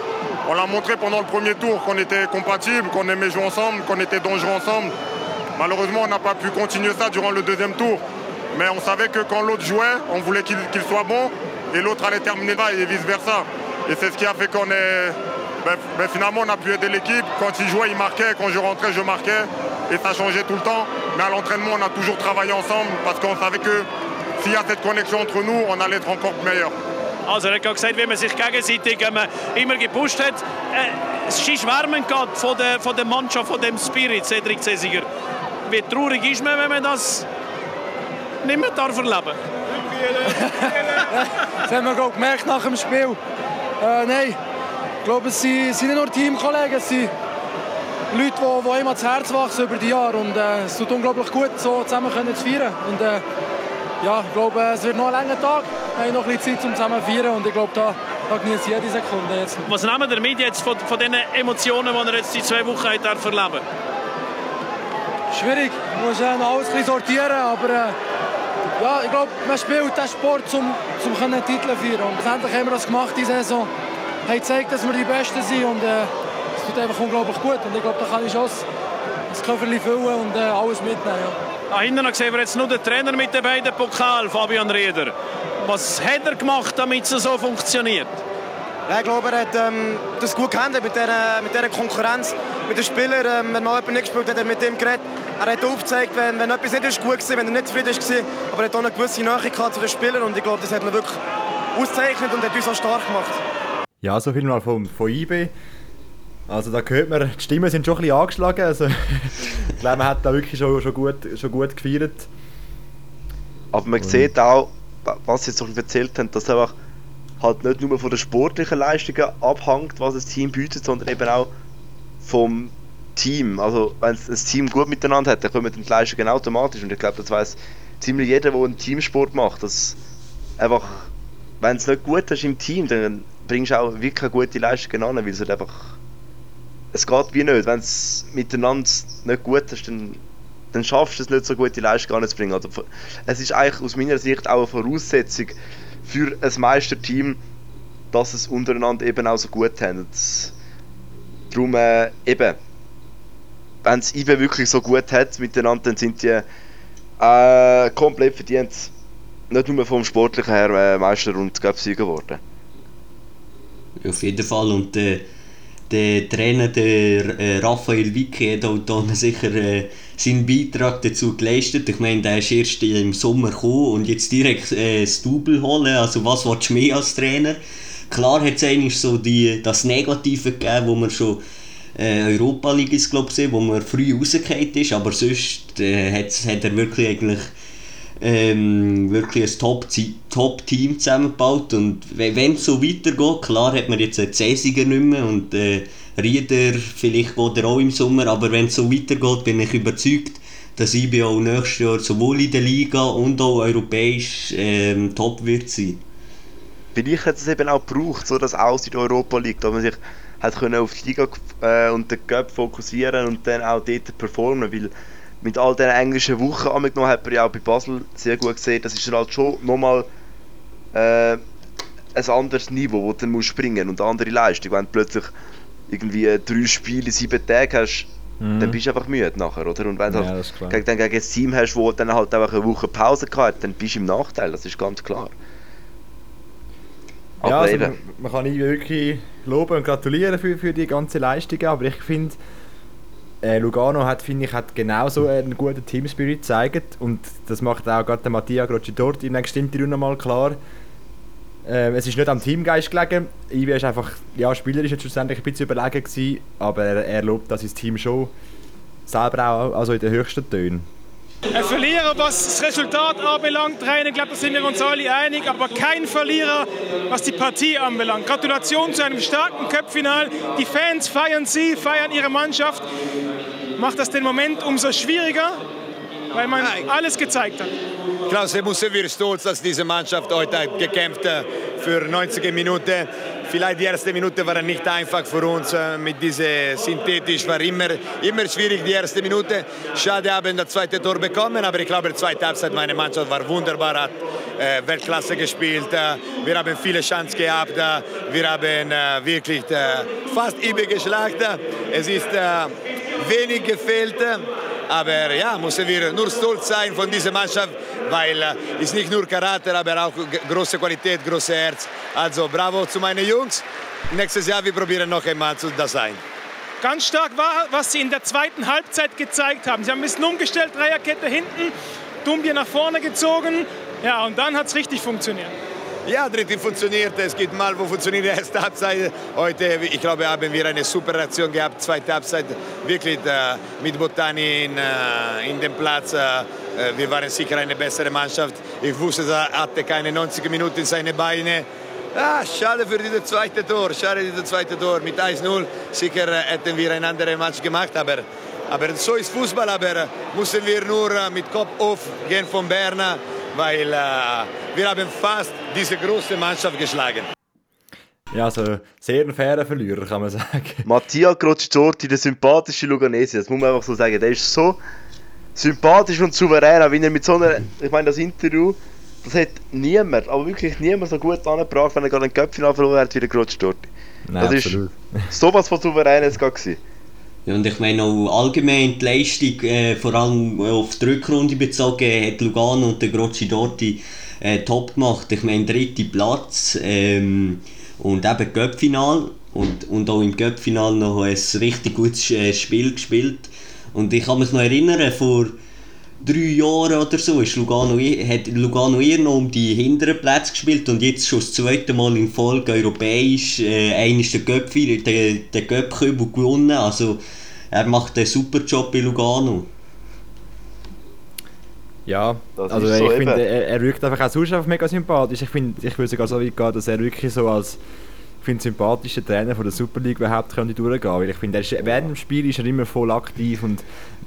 On l'a montré pendant le premier tour qu'on était compatibles, qu'on aimait jouer ensemble, qu'on était dangereux ensemble. Malheureusement, on n'a pas pu continuer ça durant le deuxième tour. Mais on savait que quand l'autre jouait, on voulait qu'il soit bon et l'autre allait terminer là et vice-versa. Et c'est ce qui a fait qu'on est... Ben, ben, finalement, on a pu aider l'équipe. Quand il jouait, il marquait. Quand je rentrais, je marquais. Et ça changeait tout le temps. Mais à l'entraînement, on a toujours travaillé ensemble parce qu'on savait que s'il y a cette connexion entre nous, on allait être encore meilleur. Also er hat gesagt, wie man sich gegenseitig immer gepusht hat. Äh, es ist schwärmend gerade von der, von der Mannschaft, von dem Spirit, Cedric Cesiger. Wie traurig ist man, wenn man das nicht mehr darf erleben? Das haben wir glaub, gemerkt nach dem Spiel. Äh, nein, ich glaube, es sind, sind nicht nur Teamkollegen, es sind Leute, die, die immer das Herz wachsen über die Jahre. Und äh, es tut unglaublich gut, so zusammen können zu feiern. Und, äh, ja, ich glaube, es wird noch ein langer Tag. Wir haben noch ein bisschen Zeit, um zusammen zu feiern. Und ich glaube, da, da genieße ich jede Sekunde jetzt. Was nehmen wir mit jetzt von, von den Emotionen, die ihr jetzt die zwei Wochen erleben darf? Schwierig. Man muss alles ein sortieren. Aber äh, ja, ich glaube, man spielt den Sport, um, um einen Titel zu feiern. Und letztendlich haben wir das gemacht diese Saison. Haben gezeigt, dass wir die Besten sind. Und äh, es tut einfach unglaublich gut. Und ich glaube, da kann ich schon das Köfferchen füllen und äh, alles mitnehmen. Ja. Da hinten sehen wir jetzt nur den Trainer mit den beiden Pokal, Fabian Rieder. Was hat er gemacht, damit es so funktioniert? Ja, ich glaube, er hat ähm, das gut gehandelt mit dieser, mit dieser Konkurrenz, mit den Spielern. Ähm, wenn mal jemand nicht gespielt hat, hat er mit dem geredet. Er hat aufgezeigt, wenn, wenn etwas nicht ist gut war, wenn er nicht zufrieden war, aber er hat auch eine gewisse Nähe zu den Spielern und ich glaube, das hat man wirklich ausgezeichnet und hat uns auch stark gemacht. Ja, so viel mal von, von IB. Also da hört man, die Stimmen sind schon ein bisschen angeschlagen. Also, ich glaube, man hat da wirklich schon, schon, gut, schon gut gefeiert. Aber man Und sieht auch, was sie jetzt noch erzählt haben, dass einfach halt nicht nur von den sportlichen Leistungen abhängt, was das Team bietet, sondern eben auch vom Team. Also wenn ein Team gut miteinander hat, dann kommen die Leistungen automatisch. Und ich glaube, das weiß ziemlich jeder, der einen Teamsport macht, dass einfach, wenn es nicht gut ist im Team, dann bringst auch wirklich gute Leistung an, weil es halt einfach es geht wie nicht. Wenn es miteinander nicht gut ist, dann, dann schaffst du es nicht, so gute Leistung anzubringen. Also, es ist eigentlich aus meiner Sicht auch eine Voraussetzung für ein Meisterteam, dass es untereinander eben auch so gut haben. darum äh, eben, wenn es IBE wirklich so gut hat miteinander, dann sind die äh, komplett verdient, nicht nur vom Sportlichen her äh, Meister und Sieger geworden. Auf jeden Fall und äh der Trainer, der äh, Raphael Vicky, hat auch da sicher äh, seinen Beitrag dazu geleistet. Ich meine, der ist erst im Sommer gekommen und jetzt direkt äh, das Double holen. Also was willst du mehr als Trainer? Klar hat es eigentlich so die, das Negative gegeben, wo man schon äh, Europa League ist, glaube ich, wo man früh rausgefallen ist, aber sonst äh, hat er wirklich eigentlich ähm, wirklich ein Top-Team Top zusammengebaut. Und wenn es so weitergeht, klar hat man jetzt einen Cäsiger nicht mehr und äh, Rieder, vielleicht geht er auch im Sommer, aber wenn es so weitergeht, bin ich überzeugt, dass auch nächstes Jahr sowohl in der Liga und auch europäisch ähm, top wird sein. Vielleicht hat es eben auch gebraucht, so dass aus in Europa League, dass man sich hat können auf die Liga äh, und den Cup fokussieren und dann auch dort performen, weil mit all den englischen Wochen angenommen hat man ja auch bei Basel sehr gut gesehen, das ist halt schon nochmal äh, ein anderes Niveau, wo du dann musst springen und eine andere Leistung. Wenn du plötzlich irgendwie drei Spiele in sieben Tagen hast, mhm. dann bist du einfach müde nachher, oder? Und wenn du ja, halt gegen, dann gegen ein Team hast, wo dann halt einfach eine Woche Pause gehabt dann bist du im Nachteil, das ist ganz klar. Aber ja, also man, man kann ihn wirklich loben und gratulieren für, für die ganze Leistung, aber ich finde, äh, Lugano hat, finde ich, hat genauso einen guten Teamspirit gezeigt und das macht auch gerade der Mattia Grocci-Dorti in der bestimmten Runde mal klar. Ähm, es ist nicht am Teamgeist gelegen, Ivi ist einfach, ja, spielerisch jetzt schlussendlich ein bisschen überlegen gewesen, aber er, er lobt das Team schon selber auch, also in den höchsten Tönen. Ein Verlierer, was das Resultat anbelangt, rein, ich glaube, da sind wir uns alle einig, aber kein Verlierer, was die Partie anbelangt. Gratulation zu einem starken Cup-Final. Die Fans feiern sie, feiern ihre Mannschaft. Macht das den Moment umso schwieriger, weil man alles gezeigt hat. Klaus, wir müssen wir stolz, dass diese Mannschaft heute gekämpft hat für 90 Minuten. Vielleicht die erste Minute war nicht einfach für uns äh, mit diese synthetisch war immer immer schwierig die erste Minute. Schade haben das zweite Tor bekommen, aber ich glaube die zweite Halbzeit meine Mannschaft war wunderbar, hat äh, Weltklasse gespielt. Äh, wir haben viele Chancen gehabt, äh, wir haben äh, wirklich äh, fast übergeschlagen. Es ist äh, wenig gefehlt. Aber ja, müssen wir nur stolz sein von dieser Mannschaft, weil es ist nicht nur Charakter, aber auch große Qualität, großes Herz. Also bravo zu meinen Jungs. Nächstes Jahr wir probieren noch einmal zu das sein. Ganz stark war, was sie in der zweiten Halbzeit gezeigt haben. Sie haben ein bisschen umgestellt, Dreierkette hinten, Dumbia nach vorne gezogen. Ja, und dann hat es richtig funktioniert. Ja, dritte funktioniert. Es gibt mal, wo funktioniert die erste Halbzeit. Heute, ich glaube, haben wir eine super Reaktion gehabt. Zweite Halbzeit wirklich äh, mit Botani in, äh, in dem Platz. Äh, äh, wir waren sicher eine bessere Mannschaft. Ich wusste, er hatte keine 90 Minuten in seine Beine. Ah, schade für dieses zweite Tor. Schade für dieses zweite Tor. Mit 1-0 sicher äh, hätten wir ein anderes Match gemacht. Aber, aber so ist Fußball. Aber äh, müssen wir nur mit Kopf auf gehen von Bern, weil äh, wir haben fast diese große Mannschaft geschlagen. Ja, also sehr ein fairer Verlierer, kann man sagen. Mattia Crocitorti, der sympathische Luganese, das muss man einfach so sagen. Der ist so sympathisch und souverän, auch wenn er mit so einer, ich meine, das Interview, das hat niemand, aber wirklich niemand so gut angebracht, wenn er gerade ein Köpfchen verloren hat wie der Crocitorti. Nein, Das ist absolut. sowas von souverän gerade gewesen. Ja, und ich meine auch allgemein die Leistung, äh, vor allem auf die Rückrunde bezogen, hat Lugano und der Grocci Dorti äh, top gemacht. Ich meine, dritter Platz ähm, und eben Göppfinal und, und auch im Göppfinal noch ein richtig gutes äh, Spiel gespielt. Und ich kann mich noch erinnern, vor drei Jahren oder so ist Lugano, hat Lugano eher noch um die hinteren Plätze gespielt und jetzt schon das zweite Mal in Folge europäisch. Äh, einer ist der Göpfi, der, der Göpkübel gewonnen. Also er macht einen super Job bei Lugano. Ja, Das also ist so ich finde, er, er wirkt einfach auch sonst einfach mega sympathisch. Ich, finde, ich würde sogar so weit gehen, dass er wirklich so als finde, sympathischer Trainer von der Super League überhaupt könnte durchgehen. Weil ich finde, ist, während dem Spiel ist er immer voll aktiv und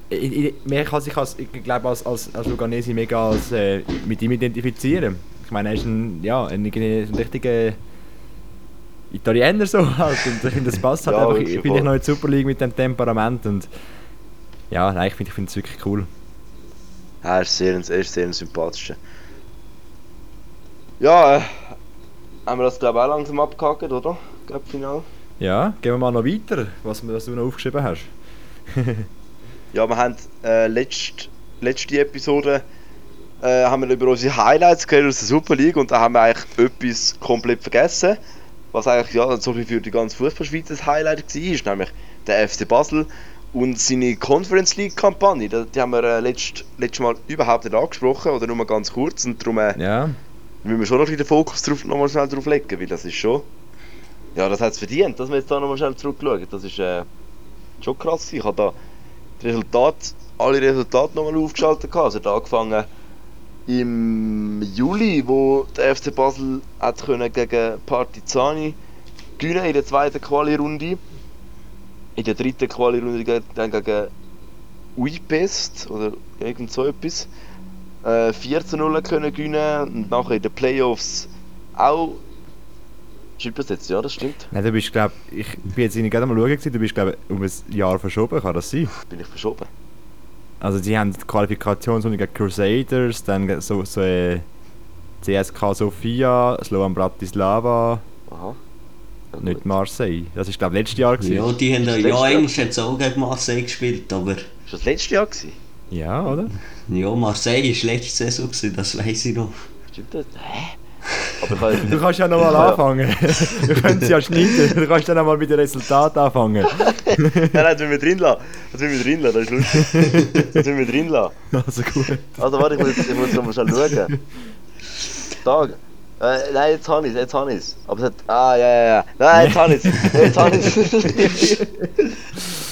ich, ich, mehr kann sich als, ich glaube, als, als, als Luganesi mega als, äh, mit ihm identifizieren. Ich meine, er ist ein, ja, ein, ein richtiger Italiener so halt. Und ich finde, das passt halt Ja, einfach. Ich bin ich noch in der Super League mit dem Temperament und ja, nein, ich finde ich es wirklich cool. Er ist sehr, er ist sehr ein sympathischer. Ja, äh, haben wir das glaube ich auch langsam abgehakt, oder? Cup-Final. Ja, gehen wir mal noch weiter, was, was du noch aufgeschrieben hast. Ja, wir haben äh, letzt, letzte Episode äh, haben wir über unsere Highlights geredet aus der Super League und da haben wir eigentlich etwas komplett vergessen, was eigentlich ja so wie für die ganze Fußballschweiz ein Highlight war, nämlich der FC Basel und seine Conference League Kampagne. Die, haben wir äh, letzt, letztes Mal überhaupt nicht angesprochen oder nur mal ganz kurz und darum äh, Ja, müssen wir schon noch den Fokus drauf, noch mal schnell drauf legen, weil das ist schon ja, das hat es verdient, dass wir jetzt da noch mal schnell zurückschauen. Das ist äh, schon krass. Ich habe da die Resultate, alle Resultate nochmal aufgeschaltet. Also da angefangen im Juli, wo der FC Basel hat können gegen Partizani gewinnen in der zweiten Quali-Runde. In der dritten Quali-Runde dann gegen Uipest oder irgend so etwas. Äh, 14-0 können gewinnen und nachher in den Playoffs auch. Stimmt das jetzt? Ja, das stimmt. Nein, du bist, glaub, ich bin jetzt nicht gerade mal schauen, du bist, glaube um ein Jahr verschoben, kann das sein? Bin ich verschoben. Also sie haben die Qualifikationsrunde gegen Crusaders, dann so, so äh, CSK Sofia, Slovan Bratislava, Aha. Ja, nicht. Marseille. Das ist glaube ich letztes Jahr gewesen. Ja, die haben ja, eigentlich es auch gegen Marseille gespielt, aber Ist das letztes Jahr gewesen? Ja, oder? ja, Marseille war letzte Saison, gewesen, das weiß ich noch. Stimmt das? Hä? Aber Du kannst ja nochmal Ja. anfangen. Wir können es ja schneiden. Du kannst dann nochmal mit dem Resultat anfangen. Nein, nein, das will wir drin lassen. Das will wir drin lassen, das ist lustig. Das will wir drin lassen. Also gut. Also warte, ich muss, ich muss noch mal schnell schauen. Tag. Äh, nein, jetzt habe ich es, jetzt habe ich es. Aber es hat... Ah, ja, ja, ja. Nein, jetzt habe ich es. Jetzt habe ich es.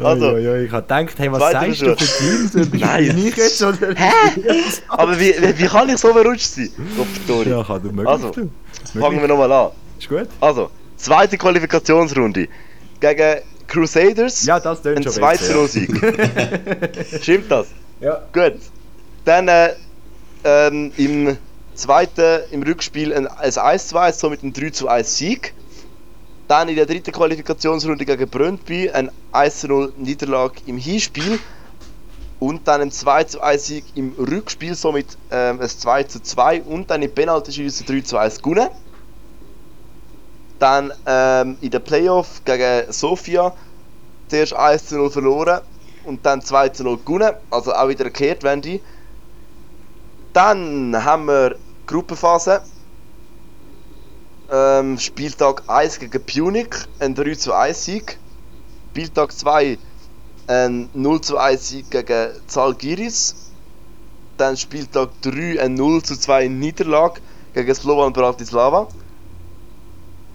Also, oi, oi, ich habe gedacht, hey, was sagst du für Teams? Nein. nicht jetzt oder? Aber wie, wie, wie kann ich so verrutscht sein? Gott, Ja, kann du möglich. Also, du. fangen wir nochmal an. Ist gut? Also, zweite Qualifikationsrunde. Gegen Crusaders. Ja, das tönt ein schon 2 besser, 0 Sieg. Stimmt das? Ja. Gut. Dann äh, ähm, im zweiten, im Rückspiel ein, ein 1-2, somit ein 3 1 Sieg. Dann in der dritten Qualifikationsrunde gegen Brøndby ein 1-0 Niederlage im Hinspiel. Und dann ein 2 1 Sieg im Rückspiel, somit ähm, ein 2 2 und dann im Penaltyschießen 3 1 gewonnen. Dann ähm, in der Playoff gegen Sofia zuerst 1 0 verloren und dann 2 0 gewonnen, also auch wieder gekehrt, wenn die. Dann haben wir Gruppenphase. Ähm, Spieltag 1 gegen Punic, ein 3 zu 1 Sieg. Spieltag 2 ein 0 zu 1 Sieg gegen Zalgiris. Dann Spieltag 3 ein 0 zu 2 Niederlage gegen Slovan Bratislava.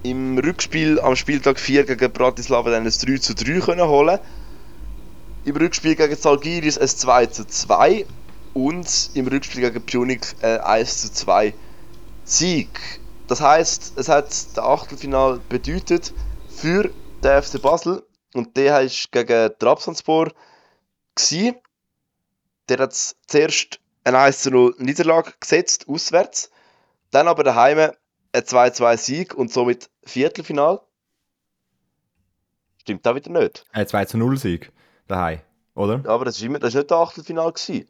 Im Rückspiel am Spieltag 4 gegen Bratislava dann ein 3 zu 3 können holen. Im Rückspiel gegen Zalgiris ein 2 zu 2 und im Rückspiel gegen Punic ein 1 zu 2 Sieg. Das heißt, es hat der Achtelfinal bedeutet für den FC Basel und der ist gegen Trabzonspor. Der hat zuerst ein 1 zu 0 Niederlage gesetzt, auswärts. Dann aber daheim ein 2-2 Sieg und somit Viertelfinal. Stimmt da wieder nicht. Ein 2 zu 0 Sieg. Daheim, oder? Aber das immer, das ist nicht der Achtelfinal gewesen.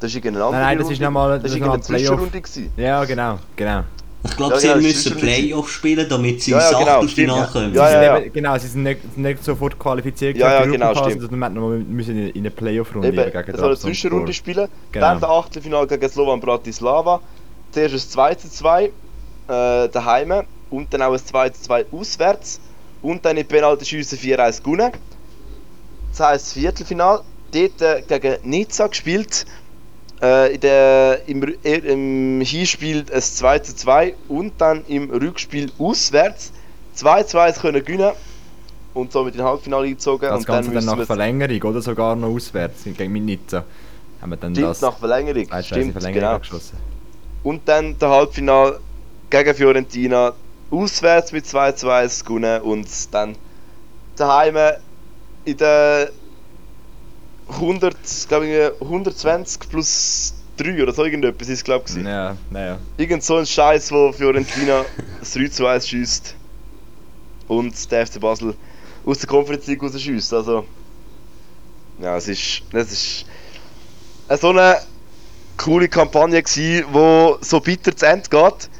Das ist irgendeine andere Nein, nein, das Runde. ist nochmal das das ist ist noch irgendeine ein Playoff. Zwischenrunde gewesen. Ja, genau, genau. Ich glaube, Ja, sie genau, müssen Playoff spielen, damit sie Ja, ins ja, genau, Achtelfinale stimmt, kommen. Ja, ja, genau, sie sind nicht, nicht sofort qualifiziert Ja, ja, genau, stimmt. wir müssen in eine Playoff-Runde gegen das soll eine. Zwischenrunde spielen. Genau. Dann der Achtelfinal gegen Slovan Bratislava. Zuerst ein 2 zu 2 äh, daheim und dann auch ein 2 zu 2 auswärts. Und dann in Penaltyschüsse 4-1 gewonnen. Das heisst Viertelfinal. Dort äh, gegen Nizza gespielt. Äh, in der, im, äh, Im Hinspiel ein 2 zu 2 und dann im Rückspiel auswärts 2 zu 1 können gewinnen und somit in Halbfinale eingezogen. Das und Ganze dann müssen nach Verlängerung oder sogar noch auswärts gegen mit Nizza. Haben wir dann Stimmt, das nach Verlängerung. 2-2 in Stimmt, Verlängerung genau. abgeschlossen. Und dann der Halbfinal gegen Fiorentina auswärts mit 2 zu 1 gewonnen und dann daheim in der 100, glaube ich, 120 plus 3 oder so irgendetwas ist glaube ich. Ja, naja. Irgend so ein Scheiß, wo Fiorentina das 3 zu 1 schießt und der FC Basel aus der Conference League rausschießt. Also, ja, es ist, es ist eine so eine coole Kampagne gsi, wo so bitter zu Ende geht.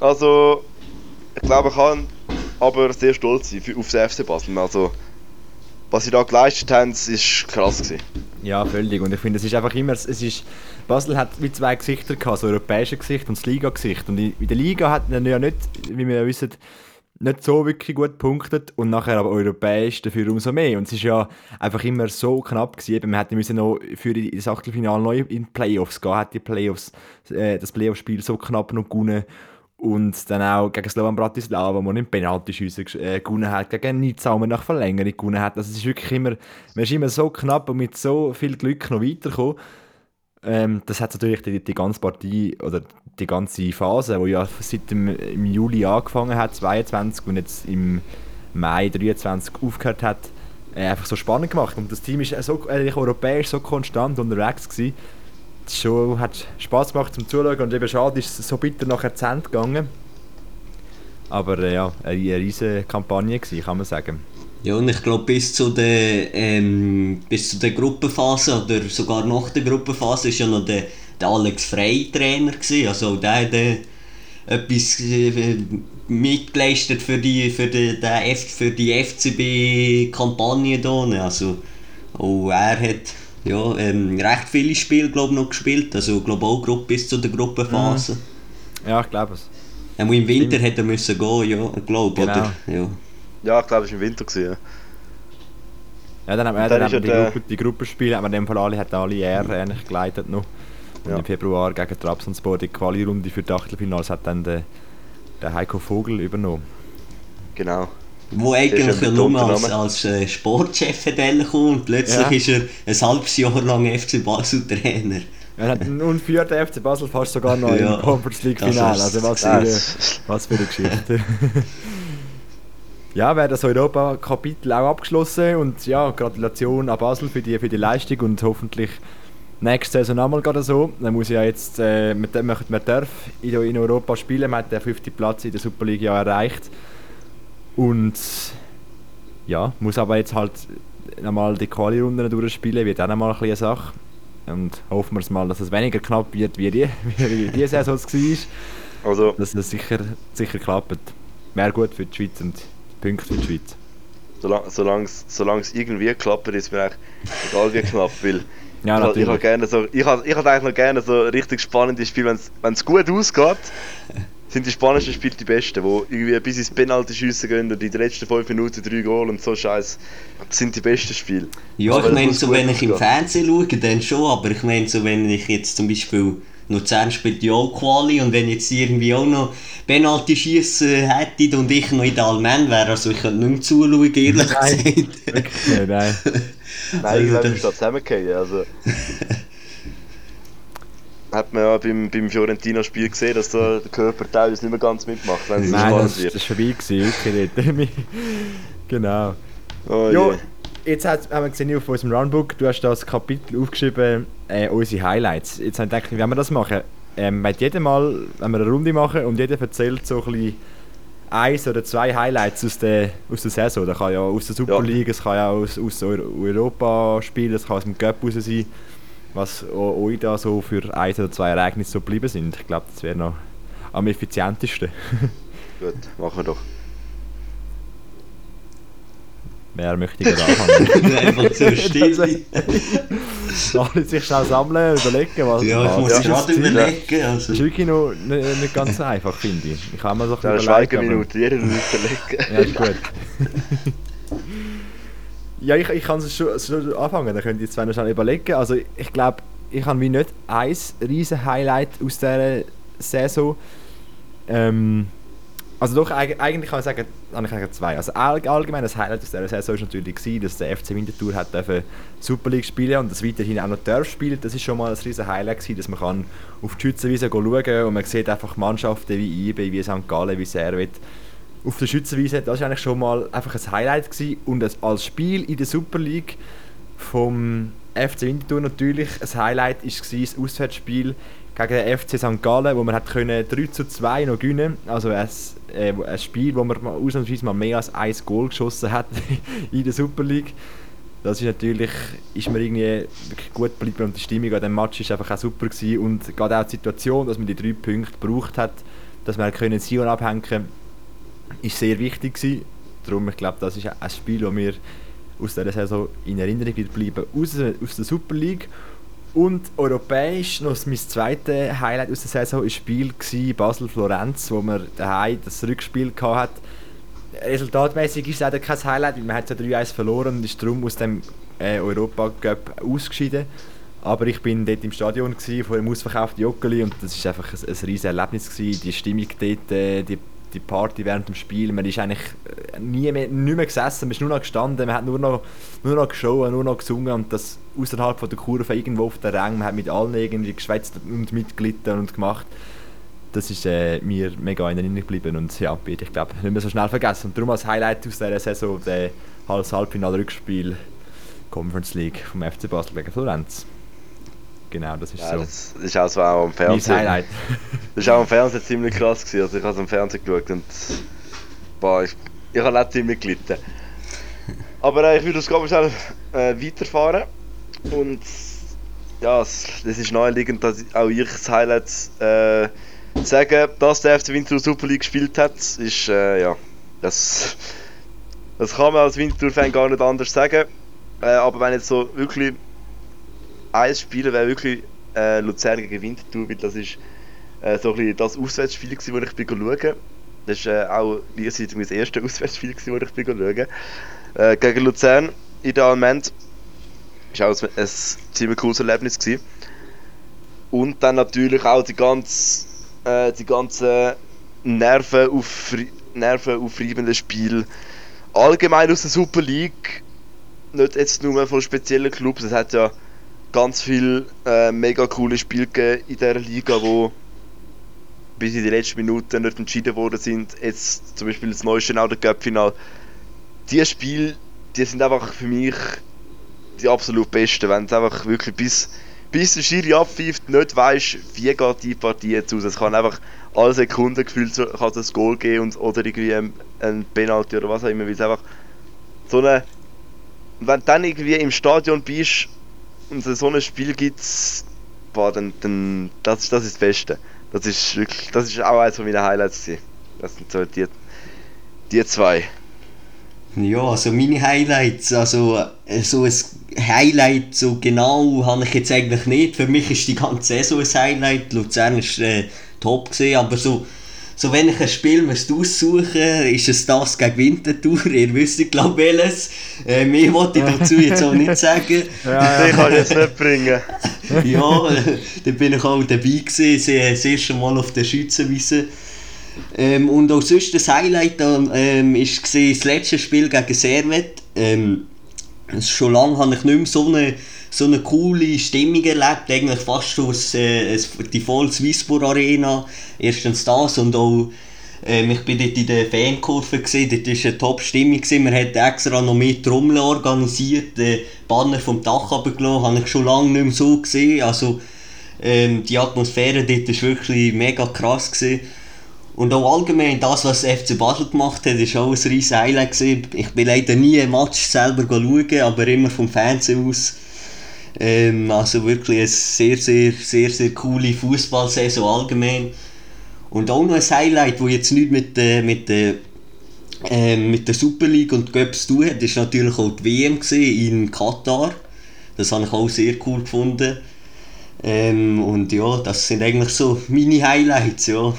Also, ich glaube, ich kann aber sehr stolz sein auf den FC Basel. Also, was sie da geleistet haben, ist krass gewesen. Ja, völlig. Und ich finde, es ist einfach immer, es ist, Basel hat wie zwei Gesichter gehabt, das europäische Gesicht und das Liga-Gesicht. Und in der Liga hat man ja nicht, wie wir ja wissen, nicht so wirklich gut punktet und nachher aber europäisch dafür umso mehr. Und es ist ja einfach immer so knapp gewesen. Eben, Man hätte müssen noch für das Achtelfinale neu in die Playoffs gehen, hat die Playoffs, äh, das Playoff-Spiel so knapp noch gewonnen. Und dann auch gegen Slovan Bratislava, wo man im Penaltyschiessen äh, gewonnen hat, gegen Nizza, wo man nach Verlängerung gewonnen hat. Also es ist wirklich immer, man ist immer so knapp und mit so viel Glück noch weitergekommen. Ähm, das hat natürlich die, die ganze Partie oder die ganze Phase, die ja seit dem im Juli angefangen hat, 22 und jetzt im Mai 23 aufgehört hat, äh, einfach so spannend gemacht. Und das Team ist äh, so eigentlich europäisch so konstant unterwegs gewesen. Schon, hat Spaß gemacht zum Zuschauen und eben schade ist es so bitter nachher zu Ende gegangen. Aber äh, ja, eine, eine riesige Kampagne gewesen, kann man sagen. Ja, und ich glaube, bis zu der, ähm, bis zu der Gruppenphase oder sogar nach der Gruppenphase war ja noch der, der Alex Frey Trainer. Gewesen. Also der hat äh, etwas äh, mitgeleistet für die, für die, der F, für die FCB-Kampagne. Also auch er hat ja, ähm, recht viele Spiele glaub, noch gespielt. Also grob bis zu der Gruppenphase. Ja, ich glaube es. Mhm. Im Winter hätte er müssen gehen, ja, glaube Genau. oder? Ja. Ja, ich glaube, es war im Winter. Gewesen, ja. Ja, dann haben wir, dann dann haben wir die, der- Gruppe, die Gruppenspiele, haben wir in dem Fall alle, hat alle eher ähnlich geleitet noch. Und Ja. im Februar gegen Trabzonspor die Quali-Runde für die Achtelfinals hat dann der, der Heiko Vogel übernommen. Genau. Wo eigentlich ja nur als, als äh, Sportchef kommen und plötzlich Ja. ist er ein halbes Jahr lang FC Basel Trainer. Er hat und führt der FC Basel fast sogar noch Ja, im Conference League Finale. Also was für, eine, was für eine Geschichte. ja, wäre das Europa-Kapitel auch abgeschlossen und ja, Gratulation an Basel für die, für die Leistung und hoffentlich nächste Saison einmal gerade so. Dann muss ja jetzt, äh, man, man, man darf in, Europa spielen, man hat den fünften Platz in der Super League ja erreicht und ja, muss aber jetzt halt nochmal die Quali-Runden durchspielen, wird auch nochmal eine Sache. Und hoffen wir es mal, dass es weniger knapp wird, wie die, wie die Saison es war. Also, Dass es sicher, sicher klappt. Wäre gut für die Schweiz und Punkte für die Schweiz. solange solang es solang es irgendwie klappt, ist mir eigentlich egal wie knapp, weil Ja, ich, hab- ich, natürlich. hab gerne so, ich, hab- ich hab eigentlich noch gerne so richtig spannende Spiele, wenn es gut ausgeht, sind die spannendsten Spiele die besten, wo irgendwie bis ins Penalty schiessen gehen und in den letzten 5 Minuten 3 Goal und so Scheiß. Das sind die besten Spiele. Ja, Aber ich meine, so wenn ich im. Fernsehen schaue, dann schon, aber ich meine, so wenn ich jetzt zum Beispiel Luzern spielt ja auch Quali und wenn jetzt irgendwie auch noch Penalty schießen hätte und ich noch in der Allmann wäre, also ich könnte nicht mehr zuschauen, ehrlich gesagt. Nein, nein. Nein, Also irgendwann das- ist das zusammengefallen. Also. Hat man ja beim, beim Fiorentina-Spiel gesehen, dass da der Körper teilweise nicht mehr ganz mitmacht, wenn es so Nein, das, das wird. ist vorbei wirklich nicht. genau. Oh Jo, je. jetzt hat, haben wir gesehen auf unserem Runbook, du hast das Kapitel aufgeschrieben, äh, unsere Highlights. Jetzt habe ich gedacht, wie wollen wir das machen? Ähm, wir jedes Mal, wenn wir eine Runde machen und jeder erzählt so ein bisschen eins oder zwei Highlights aus der, aus der Saison. Das kann ja aus der Super Ja. League, es kann ja aus, aus Euro Europa spielen, es kann aus dem Cup raus sein. Was euch da so für eins oder zwei Ereignisse so geblieben sind. Ich glaube, das wäre noch am effizientesten. Gut, machen wir doch. Wer möchte gerade anfangen? Einfach so still. Alle sich schnell sammeln, überlegen, was Ja, ich muss was gerade ist das Ziel? überlegen. Das Also. ist wirklich noch nicht, nicht ganz so einfach, finde ich. Ich kann mir so ein Eine bisschen überlegen, Schweigeminute, jeder Minute legen. aber- Ja, ist gut. Ja, ich, ich kann es schon, schon anfangen, dann könnt ihr zwei noch schnell überlegen. Also ich glaube, ich habe wie nicht ein riesen Highlight aus dieser Saison. Ähm, also doch, eig- eigentlich kann ich sagen, habe ich eigentlich zwei. Also all, allgemein das Highlight aus dieser Saison war natürlich, gewesen, dass der FC Winterthur hat dürfen Super League spielen und das weiterhin auch noch darf spielen. Das ist schon mal ein riesen Highlight gewesen, dass man kann auf die Schützenwiese schauen kann und man sieht einfach Mannschaften wie IB, wie St. Gallen, wie Servet auf der Schützenwiese. Das war eigentlich schon mal einfach ein Highlight gewesen. und als Spiel in der Super League vom FC Winterthur natürlich ein Highlight war das Auswärtsspiel gegen den FC St. Gallen, wo man hat können 3 zu 2 noch gewinnen Also ein, äh, ein Spiel, wo man ausnahmsweise mal mehr als ein Goal geschossen hat in der Super League. Das ist natürlich, ist mir irgendwie gut geblieben und die Stimmung an dem Match ist einfach auch super gewesen und gerade auch die Situation, dass man die drei Punkte gebraucht hat, dass man können Sion abhängen ist sehr wichtig gewesen. Darum, ich glaube, das ist ein Spiel, das mir aus dieser Saison in Erinnerung wird bleiben, aus, aus der Super League. Und europäisch noch mein zweites Highlight aus der Saison war das Spiel Basel-Florenz, wo man daheim das Rückspiel hatte. Resultatmäßig ist es auch kein Highlight, weil man hat ja 3-1 verloren und ist darum aus dem äh, Europa Cup ausgeschieden. Aber ich bin dort im Stadion gewesen, vor dem ausverkauften Joggeli und das war einfach ein, ein riesiges Erlebnis. Gewesen. Die Stimmung dort, äh, die, die Party während dem Spiel, man ist eigentlich äh, nie mehr, nicht mehr gesessen, man ist nur noch gestanden, man hat nur noch, nur noch geschaut, nur noch gesungen und das außerhalb von der Kurve irgendwo auf der Rang, man hat mit allen irgendwie geschwätzt und mitgelitten und gemacht. Das ist äh, mir mega in Erinnerung geblieben und ja, ich glaube nicht mehr so schnell vergessen. Und darum als Highlight aus dieser Saison der als Halbfinale-Rückspiel Conference League vom FC Basel gegen Florenz. Genau, das ist Ja, so. das ist auch so auch am Mein Fernsehen. Highlight. Das war auch am Fernsehen ziemlich krass. Gewesen. Also ich habe es am Fernsehen geschaut und boah, ich, ich habe auch ziemlich gelitten. Aber äh, ich würde das ganz schnell äh, weiterfahren. Und ja, es ist naheliegend, dass auch ich das Highlight äh, sage, dass der FC Winterthur Super League gespielt hat, ist äh, ja, das, das kann man als Winterthur-Fan gar nicht anders sagen. Äh, aber wenn jetzt so wirklich ein Spiel wäre wirklich äh, Luzern gegen Winterthur, weil das ist äh, so ein bisschen das Auswärtsspiel, das ich bin schauen Das war äh, auch gleichzeitig mein erstes Auswärtsspiel, das ich bin schauen äh, Gegen Luzern Alment. Das war auch ein, ein ziemlich cooles Erlebnis. Gewesen. Und dann natürlich auch die ganze, äh, die ganzen nervenaufre nervenaufreibenden Spiele allgemein aus der Super League. Nicht jetzt nur von speziellen Clubs. Es hat ja ganz viele äh, mega coole Spiele in dieser Liga, wo bis in die letzten Minuten nicht entschieden worden sind. Jetzt zum Beispiel das neueste Schnauder Cup Final. Diese Spiele, die sind einfach für mich die absolut besten, wenn es einfach wirklich bis, bis der Schiri abpfeift, nicht weißt, wie geht die Partie jetzt aus. Es kann einfach alle Sekunden gefühlt kann ein Goal geben und, oder irgendwie ein, ein Penalty oder was auch immer, weil es einfach so eine wenn du dann irgendwie im Stadion bist und so ein Spiel gibt, boah, dann, dann das, das ist das Beste. Das ist wirklich, das ist auch eines meiner Highlights gewesen. Das sind so die, die zwei. Ja, also meine Highlights, also äh, so ein Highlight so genau habe ich jetzt eigentlich nicht. Für mich ist die ganze Saison ein Highlight. Luzern ist äh, top gesehen, aber so so wenn ich ein Spiel müsste aussuchen ist es das gegen Winterthur. Ihr wisst, glaube ich. Äh, mehr wollte ich dazu jetzt auch nicht sagen. ja, ja. kann ich jetzt nicht bringen. ja, äh, da bin ich auch dabei gewesen, das erste Mal auf der Schützenwiese. Ähm, und auch sonst das Highlight ähm, ist gesehen, das letzte Spiel gegen Servet. Ähm, schon lange habe ich nicht mehr so eine so eine coole Stimmung erlebt, eigentlich fast schon äh, die volle Swissburg Arena. Erstens das und auch ähm, ich bin dort in der Fankurve, gewesen, dort war eine Top-Stimmung. Wir hatten extra noch mehr Trommeln organisiert, den Banner vom Dach runtergelassen, habe ich schon lange nicht mehr so gesehen. Also, ähm, die Atmosphäre dort war wirklich mega krass. Gewesen. Und auch allgemein das, was FC Basel gemacht hat, war auch ein riesiges Highlight. Ich bin leider nie ein Match selber schauen, aber immer vom Fernsehen aus ähm, also wirklich eine sehr, sehr, sehr, sehr coole Fußballsaison allgemein. Und auch noch ein Highlight, das jetzt nicht mit, äh, mit, äh, äh, mit der Super League und Göps zu tun hat, ist natürlich auch die WM in Katar. Das habe ich auch sehr cool gefunden. Ähm, und ja, das sind eigentlich so meine Highlights, ja.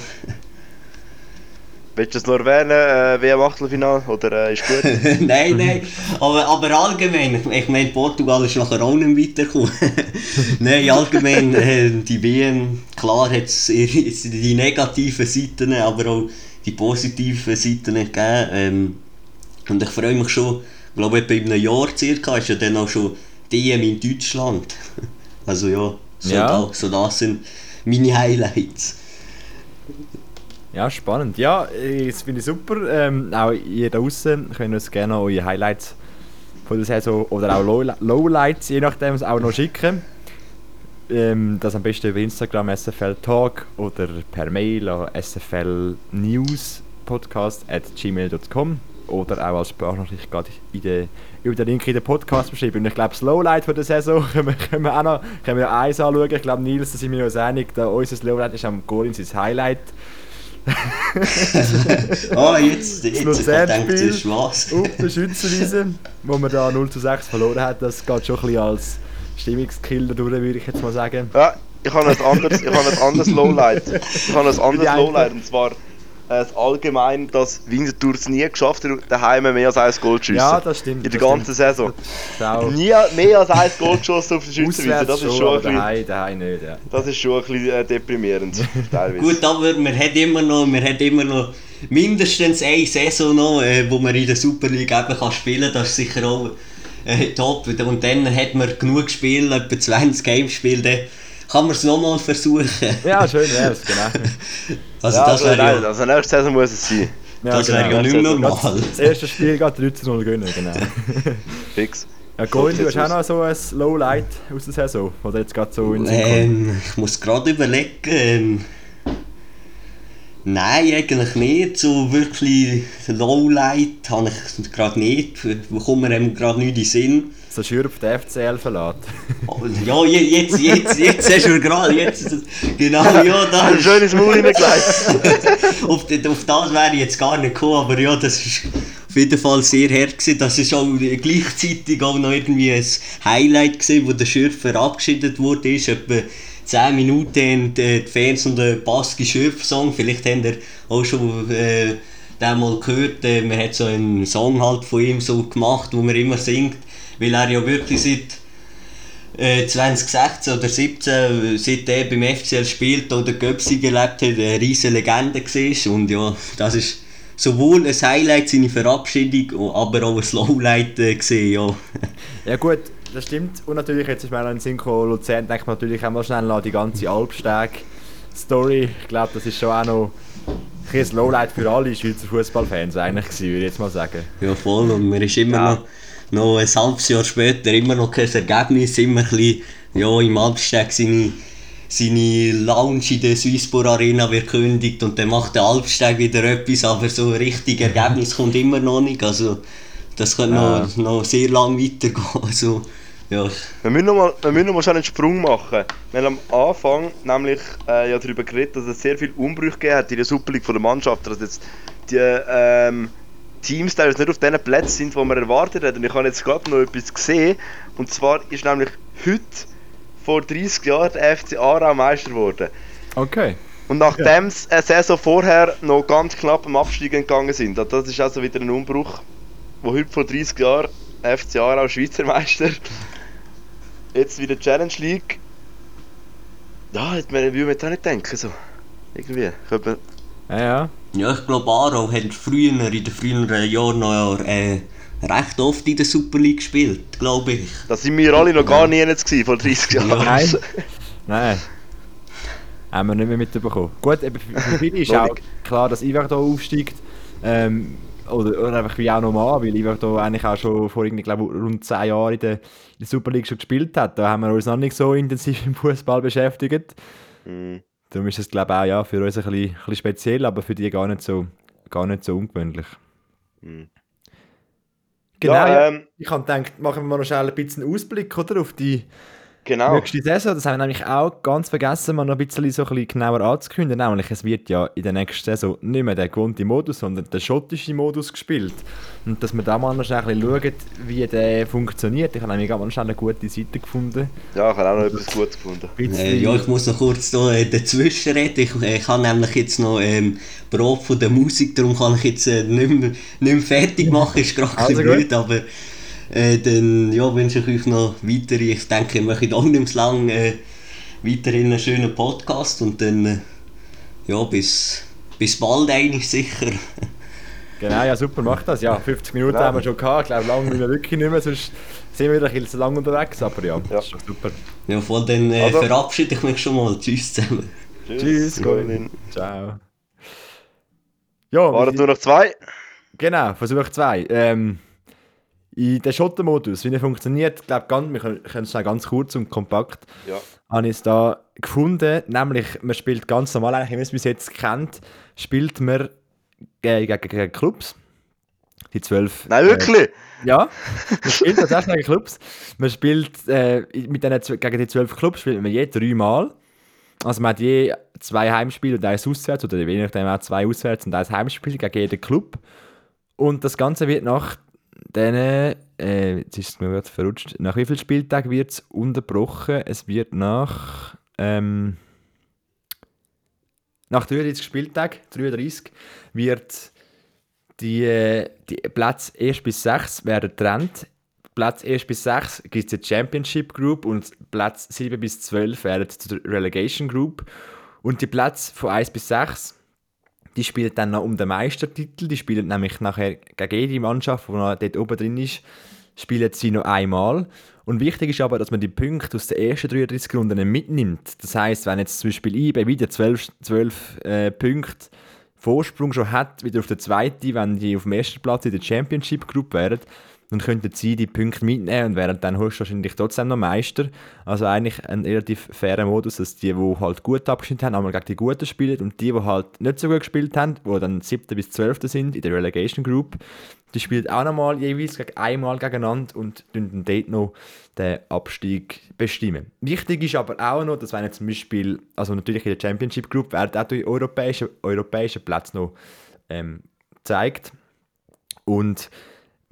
Willst du es noch erwähnen, äh, WM Achtelfinale oder äh, ist gut? nein, nein, aber, aber allgemein, ich meine Portugal ist nachher auch nicht weitergekommen. nein, allgemein, äh, die WM, klar hat es die negativen Seiten, aber auch die positiven Seiten gegeben. Ähm, und ich freue mich schon, ich glaube etwa in einem Jahr circa ist ja dann auch schon die EM in Deutschland. also ja, so, ja. Da, so das sind meine Highlights. Ja, spannend. Ja, das finde ich super. Ähm, auch ihr da draußen könnt uns gerne eure Highlights von der Saison oder auch Low Lowlights, je nachdem, auch noch schicken. Ähm, das am besten über Instagram SFL Talk oder per Mail an sflnewspodcast.gmail.com oder auch als Sprachnachricht gerade über den Link in der Podcast beschrieben. Und ich glaube, das Lowlight von der Saison können wir, können wir auch noch können wir eins anschauen. Ich glaube, Nils, da sind wir uns einig, da unser Lowlight ist am Goal sein Highlight oh, jetzt, jetzt das denkt es was. Auf der Schützenwiese, wo man da 0 zu 6 verloren hat, das geht schon ein bisschen als Stimmungskiller durch, würde ich jetzt mal sagen. Ja, ich habe ein anderes, ich habe ein anderes Lowlight. Ich habe ein anderes Lowlight, und zwar äh, allgemein, dass Winterthur es nie geschafft hat, daheim mehr als ein Goal zu schiessen. Ja, das stimmt. In der ganzen Saison. Nie mehr als ein Goal geschossen auf der Schützenwiese. Das ist schon, schon ein bisschen, daheim, nicht, ja. Das ist schon ein bisschen äh, deprimierend. Gut, aber man hat immer noch, man hat immer noch mindestens eine Saison noch, äh, wo man in der Super League eben kann spielen kann. Das ist sicher auch äh, top. Und dann hat man genug Spiele, etwa 20 Games gespielt kann man es nochmal versuchen. Ja, schön wäre es, genau. Also ja, das wäre ja... Also nächste Saison muss es sein. Ja, das genau. wäre ja nicht normal. Das erste Spiel geht 13-0 gewinnen, genau. Fix. Ja, Goin, du hast auch noch so ein Lowlight aus der Saison, oder jetzt gerade so in ähm, Ich muss gerade überlegen. Ähm, Nein, eigentlich nicht. So wirklich Lowlight habe ich gerade nicht. Wo kommt mir gerade nicht in den Sinn. So schürf der FCL verlässt. Oh, ja, jetzt, jetzt, jetzt hast du gerade, jetzt, genau, ja, da Ein schönes Maul hineingelegt. auf, auf das wäre ich jetzt gar nicht gekommen, aber ja, das ist auf jeden Fall sehr hart gewesen. Das ist auch gleichzeitig auch noch irgendwie ein Highlight gewesen, wo der Schürf verabschiedet wurde. Ist etwa 10 Minuten haben die Fans und der Baski Schürf-Song, vielleicht habt ihr auch schon äh, den mal gehört, äh, man hat so einen Song halt von ihm so gemacht, wo man immer singt, weil er ja wirklich seit äh, 2016 oder 2017, seit er beim FCL spielt oder Göpsi gelebt hat, eine riesige Legende war. Und ja, das ist sowohl ein Highlight, seine Verabschiedung, aber auch ein Lowlight äh, gesehen, ja. Ja gut, das stimmt. Und natürlich, jetzt ist mir an Synchro Luzern, denkt man natürlich auch mal schnell an die ganze Alpsteg-Story. Ich glaube, das ist schon auch noch ein Lowlight für alle Schweizer Fußballfans eigentlich gewesen, würde ich jetzt mal sagen. Ja voll, und man ist immer ja. noch, noch ein halbes Jahr später immer noch kein Ergebnis, immer ein bisschen, ja, im Alpsteg seine seine Lounge in der Swisspor Arena wird gekündigt und dann macht der Alpsteg wieder etwas, aber so ein richtiges Ergebnis kommt immer noch nicht. Also das könnte ja. noch, noch sehr lange weitergehen. Also, ja. Wir müssen noch mal, wir müssen noch einen Sprung machen. Wir haben am Anfang nämlich äh, ja darüber geredet, dass es sehr viel Umbrüche gegeben hat in der Super League von der Mannschaft. Dass jetzt die ähm, Teams teilweise nicht auf den Plätzen sind, die man erwartet hat. Und ich habe jetzt gerade noch etwas gesehen. Und zwar ist nämlich heute vor 30 Jahren der FC Aarau Meister geworden. Okay. Und nachdem sie eine Saison vorher noch ganz knapp am Abstieg gegangen sind, das ist also wieder ein Umbruch, wo heute vor 30 Jahren FC Aarau Schweizer Meister, jetzt wieder Challenge League. Ja, hätte man, würde man jetzt auch nicht denken, so. Irgendwie. Ja, ja. Ja, ich glaube, Aarau hat früher, in den früheren Jahren noch äh, recht oft in der Super League gespielt, glaube ich. Da sind wir alle noch gar nie jetzt vor 30 Jahren. Nein. Nein. Haben wir nicht mehr mitbekommen. Gut, eben für viele ist auch klar, dass Ivar hier aufsteigt. Ähm, oder, oder einfach wie auch normal, weil Ivar hier eigentlich auch schon vor irgendwie, glaube rund 10 Jahren in der, in der Super League schon gespielt hat. Da haben wir uns noch nicht so intensiv im Fußball beschäftigt. Mhm. Darum ist es, glaube ich, auch ja, für uns ein bisschen, ein bisschen speziell, aber für die gar nicht so, gar nicht so ungewöhnlich. Mhm. Genau, ja, ähm, ich habe gedacht, machen wir mal noch schnell ein bisschen Ausblick oder, auf die genau. nächste Saison. Das haben wir nämlich auch ganz vergessen, mal noch ein bisschen, so ein bisschen genauer anzukündigen. Nämlich, es wird ja in der nächsten Saison nicht mehr der gewohnte Modus, sondern der schottische Modus gespielt. Und dass wir da mal noch schnell ein bisschen schauen, wie der funktioniert. Ich habe nämlich auch schnell eine gute Seite gefunden. Ja, ich habe auch noch etwas Gutes gefunden. Äh, ja, ich muss noch kurz da, äh, dazwischen reden. Ich, äh, ich habe nämlich jetzt noch ähm, Probe von der Musik, darum kann ich jetzt äh, nicht, mehr, nicht mehr fertig machen, ist gerade also blöd, aber äh, dann ja, wünsche ich euch noch weitere, ich denke, ihr möchtet auch nicht mehr lang äh, weiterhin einen schönen Podcast und dann äh, ja, bis, bis bald eigentlich sicher. Genau, ja super, macht das. Ja, 50 Minuten ja. haben wir schon gehabt. Ich glaube, lange müssen wir wirklich nicht mehr, sonst sind wir wieder ein bisschen lang unterwegs. Aber ja, ja. ist schon super. Ja, voll, dann äh, also. verabschiede ich mich schon mal. Tschüss zusammen. Tschüss, Tschüss Ciao. Ja, Waren nur noch zwei? Genau, Versuch zwei. Ähm, in den Schottenmodus, wie er funktioniert, glaube, wir können es ganz kurz und kompakt, ja. habe ich es da gefunden. Nämlich, man spielt ganz normal, eigentlich, wie man es bis jetzt kennt, spielt man gegen, gegen Clubs. Die zwölf. Nein, wirklich? Äh, ja, man spielt tatsächlich gegen Clubs. Man spielt äh, mit denen, gegen die zwölf Clubs spielt man je dreimal. Also man hat je zwei Heimspiele und eins auswärts, oder je nachdem auch zwei auswärts und eins Heimspiel gegen jeden Club. Und das Ganze wird nach denen, äh, jetzt ist es mir gerade verrutscht, nach wie vielen Spieltagen wird es unterbrochen? Es wird nach, ähm, nach 33 Spieltagen, 33, wird die, die Platz 1 bis 6 werden getrennt. Platz 1 bis 6 gibt es die Championship Group und Platz 7 bis 12 werden zur Relegation Group. Und die Platz von 1 bis 6, die spielen dann noch um den Meistertitel. Die spielen nämlich nachher gegen jede Mannschaft, die noch dort oben drin ist, spielen sie noch einmal. Und wichtig ist aber, dass man die Punkte aus den ersten 33 Runden mitnimmt. Das heißt, wenn jetzt zum Beispiel IB wieder 12, 12 äh, Punkte Vorsprung schon hat, wieder auf der zweiten, wenn die auf dem ersten Platz in der Championship Group wären, dann könnten sie die Punkte mitnehmen und wären dann höchstwahrscheinlich trotzdem noch Meister. Also eigentlich ein relativ fairer Modus, dass die, die halt gut abgeschnitten haben, einmal gegen die Guten spielen und die, die halt nicht so gut gespielt haben, die dann 7. bis 12. sind in der Relegation Group, die spielen auch nochmal jeweils einmal gegeneinander und dann dort noch den Abstieg bestimmen. Wichtig ist aber auch noch, dass wenn jetzt zum Beispiel, also natürlich in der Championship Group werden auch die europäischen, europäischen Plätze noch ähm, gezeigt Und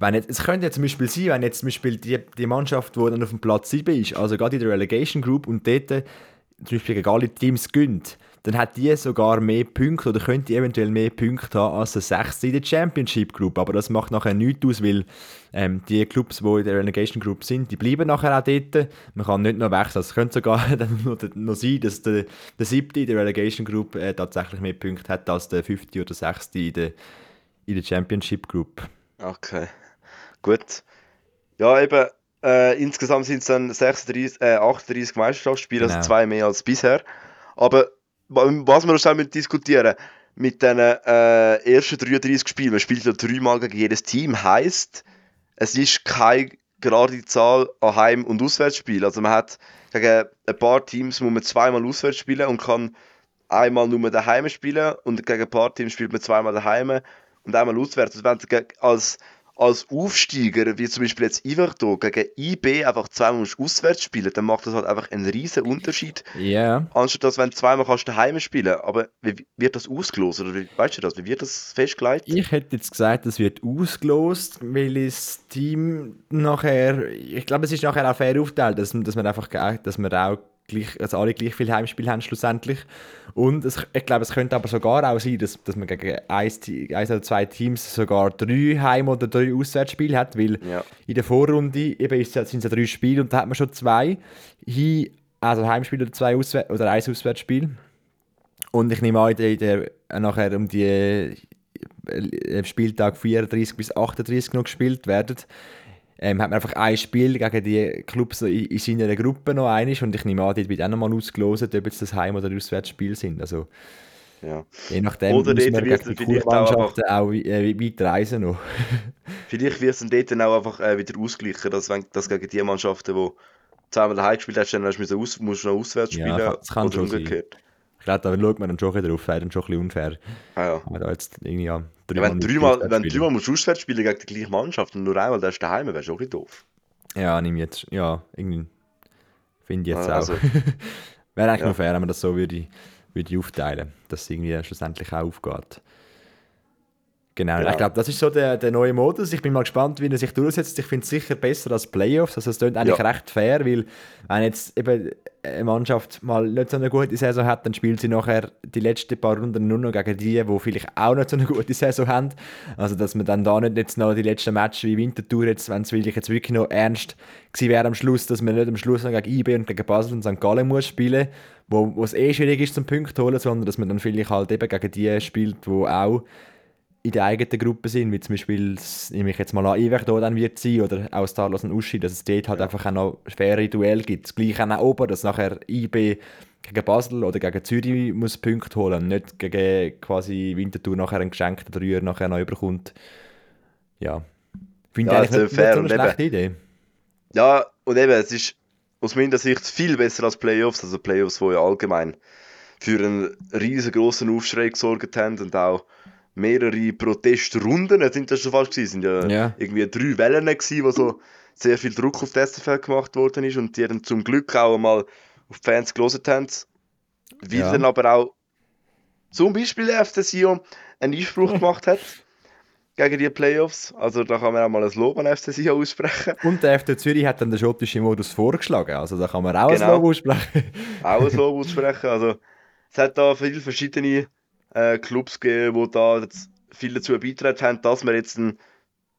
wenn jetzt, es könnte jetzt zum Beispiel sein, wenn jetzt zum Beispiel die, die Mannschaft, die dann auf dem Platz 7 ist, also gerade in der Relegation Group und dort zum Beispiel gegen alle Teams gönnt, dann hat die sogar mehr Punkte oder könnte eventuell mehr Punkte haben als der Sechste in der Championship Group. Aber das macht nachher nichts aus, weil ähm, die Clubs, die in der Relegation Group sind, die bleiben nachher auch dort. Man kann nicht noch wechseln. Es könnte sogar dann noch, noch sein, dass der, der Siebte in der Relegation Group äh, tatsächlich mehr Punkte hat als der Fünfte oder Sechste in der, in der Championship Group. Okay, gut. Ja, eben, äh, insgesamt sind es dann 36, äh, 38 Meisterschaftsspiele, Genau. also zwei mehr als bisher. Aber wa- was wir schnell mit diskutieren, mit den äh, ersten 33 Spielen, man spielt ja dreimal gegen jedes Team, heisst, es ist keine gerade Zahl an Heim- und Auswärtsspielen. Also man hat gegen ein paar Teams muss man zweimal auswärts spielen und kann einmal nur daheim spielen und gegen ein paar Teams spielt man zweimal daheim und einmal auswärts. Also wenn du als, als Aufsteiger, wie zum Beispiel jetzt Iverto, gegen IB einfach zweimal auswärts spielen, dann macht das halt einfach einen riesen Unterschied. Ja. Anstatt dass, wenn du zweimal kannst daheim spielen Aber wie wird das ausgelost? Oder wie, weißt du das? Wie wird das festgelegt? Ich hätte jetzt gesagt, das wird ausgelost, weil das Team nachher, ich glaube, es ist nachher auch fair aufgeteilt, dass, dass man einfach, dass man auch gleich, also alle gleich viel Heimspiel haben schlussendlich. Und es, ich glaube, es könnte aber sogar auch sein, dass, dass man gegen eins, eins oder zwei Teams sogar drei Heim- oder drei Auswärtsspiele hat, weil Ja. in der Vorrunde eben ist, sind es ja drei Spiele und da hat man schon zwei, Hin- also Heimspiel oder zwei Auswär oder ein Auswärtsspiel. Und ich nehme an, in der, nachher um die äh, Spieltag 34 bis 38 noch gespielt werden, ähm, hat man einfach ein Spiel gegen die Clubs in, in seiner Gruppe noch einiges und ich nehme an, dort wird auch nochmal ausgelost, ob jetzt das Heim- oder Auswärtsspiel sind. Also Ja. je nachdem Oder muss man gegen die vielleicht auch auch, äh, weit reisen noch. Vielleicht wird es dann auch einfach äh, wieder ausgleichen, dass wenn das gegen die Mannschaften, die zweimal daheim gespielt hast, dann du aus, musst du noch auswärts Ja, spielen kann- das kann oder schon sein. umgekehrt. Ich glaube, da schaut man dann schon drauf, wäre dann schon ein bisschen unfair. Ah, ja. Aber da jetzt irgendwie ja, Ja, dreimal wenn nicht du dreimal, wenn dreimal musst du auswärts spielen gegen die gleiche Mannschaft und nur einmal darfst du daheim, wäre schon ein bisschen doof. Ja, ich jetzt. Ja, irgendwie. Finde ich jetzt Ah, auch. also. Wäre eigentlich Ja. noch fair, wenn man das so würde, würde aufteilen, dass es irgendwie schlussendlich auch aufgeht. Genau, Genau. ich glaube, das ist so der, der neue Modus. Ich bin mal gespannt, wie er sich durchsetzt. Ich finde es sicher besser als Playoffs. Also es klingt eigentlich Ja. recht fair, weil wenn jetzt eben eine Mannschaft mal nicht so eine gute Saison hat, dann spielt sie nachher die letzten paar Runden nur noch gegen die, die vielleicht auch nicht so eine gute Saison haben. Also dass man dann da nicht jetzt noch die letzten Matches wie Winterthur, jetzt, wenn es wirklich jetzt wirklich noch ernst gewesen wäre am Schluss, dass man nicht am Schluss noch gegen IB und gegen Basel und St. Gallen muss spielen, wo, wo es eh schwierig ist zum Punkt holen, sondern dass man dann vielleicht halt eben gegen die spielt, wo auch in der eigenen Gruppe sind, wie zum Beispiel, nehme ich jetzt mal an, Iwer da dann wird sein oder auch Starlos und Uschi, dass es dort halt einfach auch noch faire Duell gibt. Das gleiche auch oben, dass nachher IB gegen Basel oder gegen Zürich muss Punkte holen, nicht gegen quasi Winterthur nachher einen geschenkten Dreier nachher noch überkommt. Ja. Finde Ja, ich eigentlich also nicht, fair nicht so und eine eben- schlechte Idee. Ja, und eben, es ist aus meiner Sicht viel besser als Playoffs. Also Playoffs, die ja allgemein für einen riesengroßen Aufschrei gesorgt haben und auch mehrere Protestrunden, sind das schon fast gewesen, sind ja, Ja. irgendwie drei Wellen gewesen, wo so sehr viel Druck auf die SFL gemacht worden ist und die dann zum Glück auch mal auf die Fans gelesen haben. Wie Ja. dann aber auch zum Beispiel der FC Sion einen Einspruch gemacht hat gegen die Playoffs. Also da kann man auch mal ein Lob an FC Sion aussprechen. Und der FC Zürich hat dann den schottischen Modus vorgeschlagen, also da kann man auch Genau. ein Lob aussprechen. auch so aussprechen. Also, es hat da viele verschiedene äh, Clubs gegeben, die da viel dazu beitragen haben, dass wir jetzt einen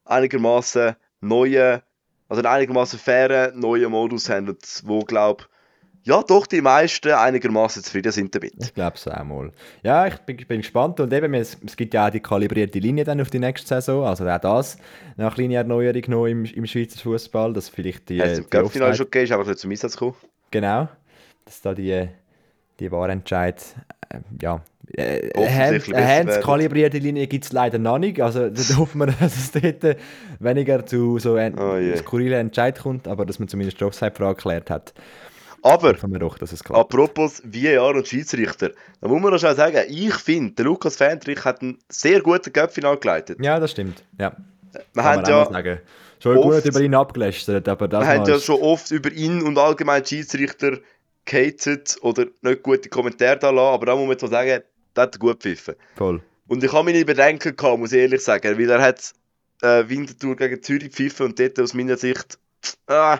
einigermaßen neuen, also einen einigermaßen fairen neuen Modus haben, wo, glaube ja, doch die meisten einigermaßen zufrieden sind damit. Ich glaube es auch mal. Ja, ich bin, bin gespannt. Und eben, es, es gibt ja auch die kalibrierte Linie dann auf die nächste Saison. Also auch das eine kleine Erneuerung noch im, im Schweizer Fußball, dass vielleicht die, Hat es im Cup-Finale schon gegeben, ist einfach nicht zum Einsatz gekommen. Genau, dass da die, die Wahrentscheid, äh, ja, äh, eine Offensichtlich besser Hand werden. kalibrierte Linie gibt es leider noch nicht. Also da hoffen wir, dass es dort weniger zu so ein Oh je. skurrilen Entscheid kommt, aber dass man zumindest die Offside-Frage geklärt hat. Aber, doch, apropos VAR und Schiedsrichter, da muss man noch schnell sagen, ich finde, der Lukas Fendrich hat einen sehr guten Cup-Final geleitet. Ja, das stimmt. Ja. Man ja auch mal sagen. Schon oft- gut über ihn abgelästert, aber das haben mal ja schon oft über ihn und allgemein Schiedsrichter gehatet oder nicht gute Kommentare da lassen, aber da muss man mal sagen, der hat gut gepfiffen. voll. Und ich habe meine Bedenken gehabt, muss ich ehrlich sagen, weil er hat äh, Winterthur gegen Zürich pfiffen und dort aus meiner Sicht, äh,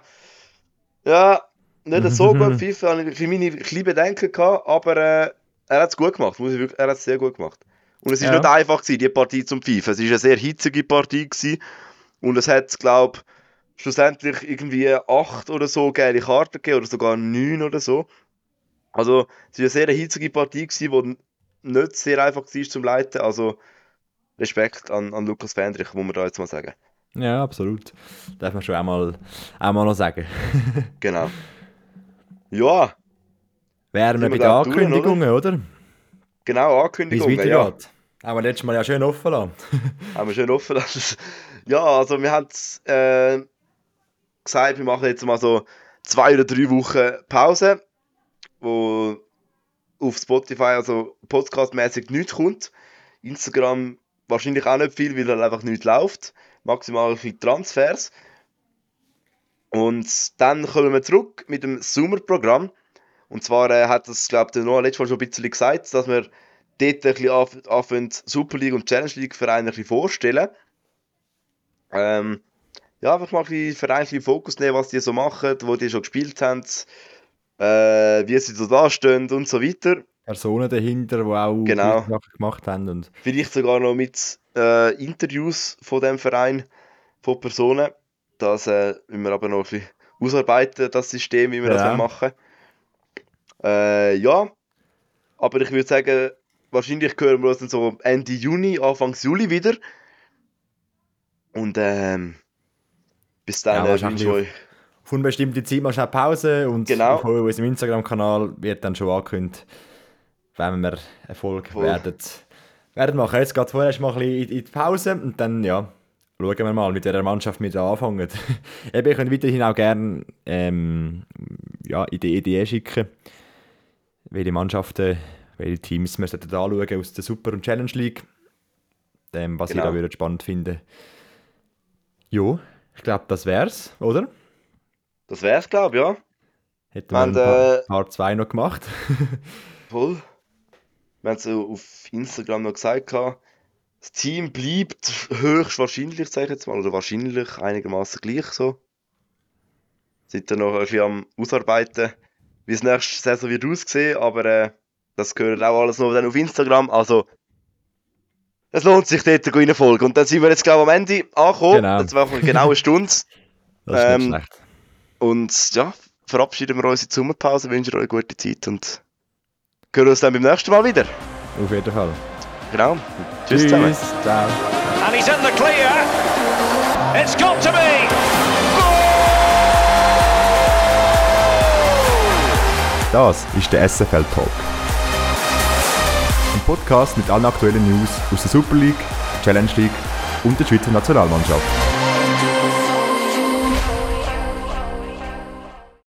ja, nicht so gut pfiffen, habe ich meine kleine Bedenken gehabt, aber äh, er hat es gut gemacht, muss ich wirklich, er hat es sehr gut gemacht. Und es ist Ja. nicht einfach gewesen, die Partie zum Pfeifen. Es ist eine sehr hitzige Partie gewesen und es hat, glaube schlussendlich irgendwie acht oder so gelbe Karten gegeben oder sogar neun oder so. Also es war eine sehr hitzige Partie gewesen, die nicht sehr einfach war zum Leiten. Also Respekt an, an Lukas Fendrich, muss man da jetzt mal sagen. Ja, absolut. Darf man schon einmal, einmal noch sagen. Genau. Ja, Wären wir bei den Ankündigungen, oder? genau, Wie es Ankündigungen. Ja. weitergeht. Haben wir letztes Mal ja schön offen lassen. Haben wir schön offen lassen. Ja, also wir haben äh, gesagt, wir machen jetzt mal so zwei oder drei Wochen Pause, wo auf Spotify, also podcastmäßig nichts kommt. Instagram wahrscheinlich auch nicht viel, weil da einfach nichts läuft. Maximal viel Transfers. Und dann kommen wir zurück mit dem Sommerprogramm. Und zwar äh, hat das, glaube ich, der Noah letztes Mal schon ein bisschen gesagt, dass wir dort ein bisschen anf- anfangen, Super League und Challenge League Vereine ein vorstellen. Ähm, ja, einfach mal ein bisschen Vereine ein bisschen Fokus nehmen, was die so machen, wo die schon gespielt haben, äh, wie sie so dastehen und so weiter. Personen dahinter, die auch Genau. Sachen gemacht haben. Und Vielleicht sogar noch mit äh, Interviews von dem Verein, von Personen. Das äh, müssen wir aber noch ein bisschen ausarbeiten, das System, wie wir Ja. das machen. Äh, ja, aber ich würde sagen, wahrscheinlich hören wir uns dann so Ende Juni, Anfang Juli wieder. Und ähm, bis dann Ja, äh, wünsche ich euch auf unbestimmte Zeit mal schnell Pause und Genau. auf unserem Instagram-Kanal wird dann schon angekündigt, wenn wir Erfolg Voll. werden, werden machen. Jetzt geht vorerst mal ein bisschen in- die Pause und dann ja, schauen wir mal mit der Mannschaft mit anfangen. Eben, ihr könnt weiterhin auch gerne ähm, ja, Ideen, Ideen schicken, welche Mannschaften, welche Teams wir sollten anschauen aus der Super- und Challenge League, ähm, was Genau. ihr da spannend finden. Jo, ich glaube, das wär's, oder? Das wär's, glaube ich, ja. Hätten wir ein Und, paar, äh, Part 2 noch gemacht. Voll. Wir haben es so auf Instagram noch gesagt, gehabt, das Team bleibt höchstwahrscheinlich, sage ich jetzt mal, oder wahrscheinlich einigermaßen gleich so. Sind dann noch ein bisschen am Ausarbeiten, wie es nächste Saison wird aussehen, aber äh, das gehört auch alles noch dann auf Instagram, also es lohnt sich dort reinfolgen. Und dann sind wir jetzt glaube ich am Ende angekommen, Genau. jetzt war genau eine Stunde. Das ist nicht Ähm, schlecht. Und ja, verabschieden wir uns in die Sommerpause, wünschen euch eine gute Zeit und hören uns dann beim nächsten Mal wieder. Auf jeden Fall. Genau. Tschüss zusammen. Ciao. And he's in the clear. It's got to be. Das ist der SFL Talk. Ein Podcast mit allen aktuellen News aus der Super League, Challenge League und der Schweizer Nationalmannschaft.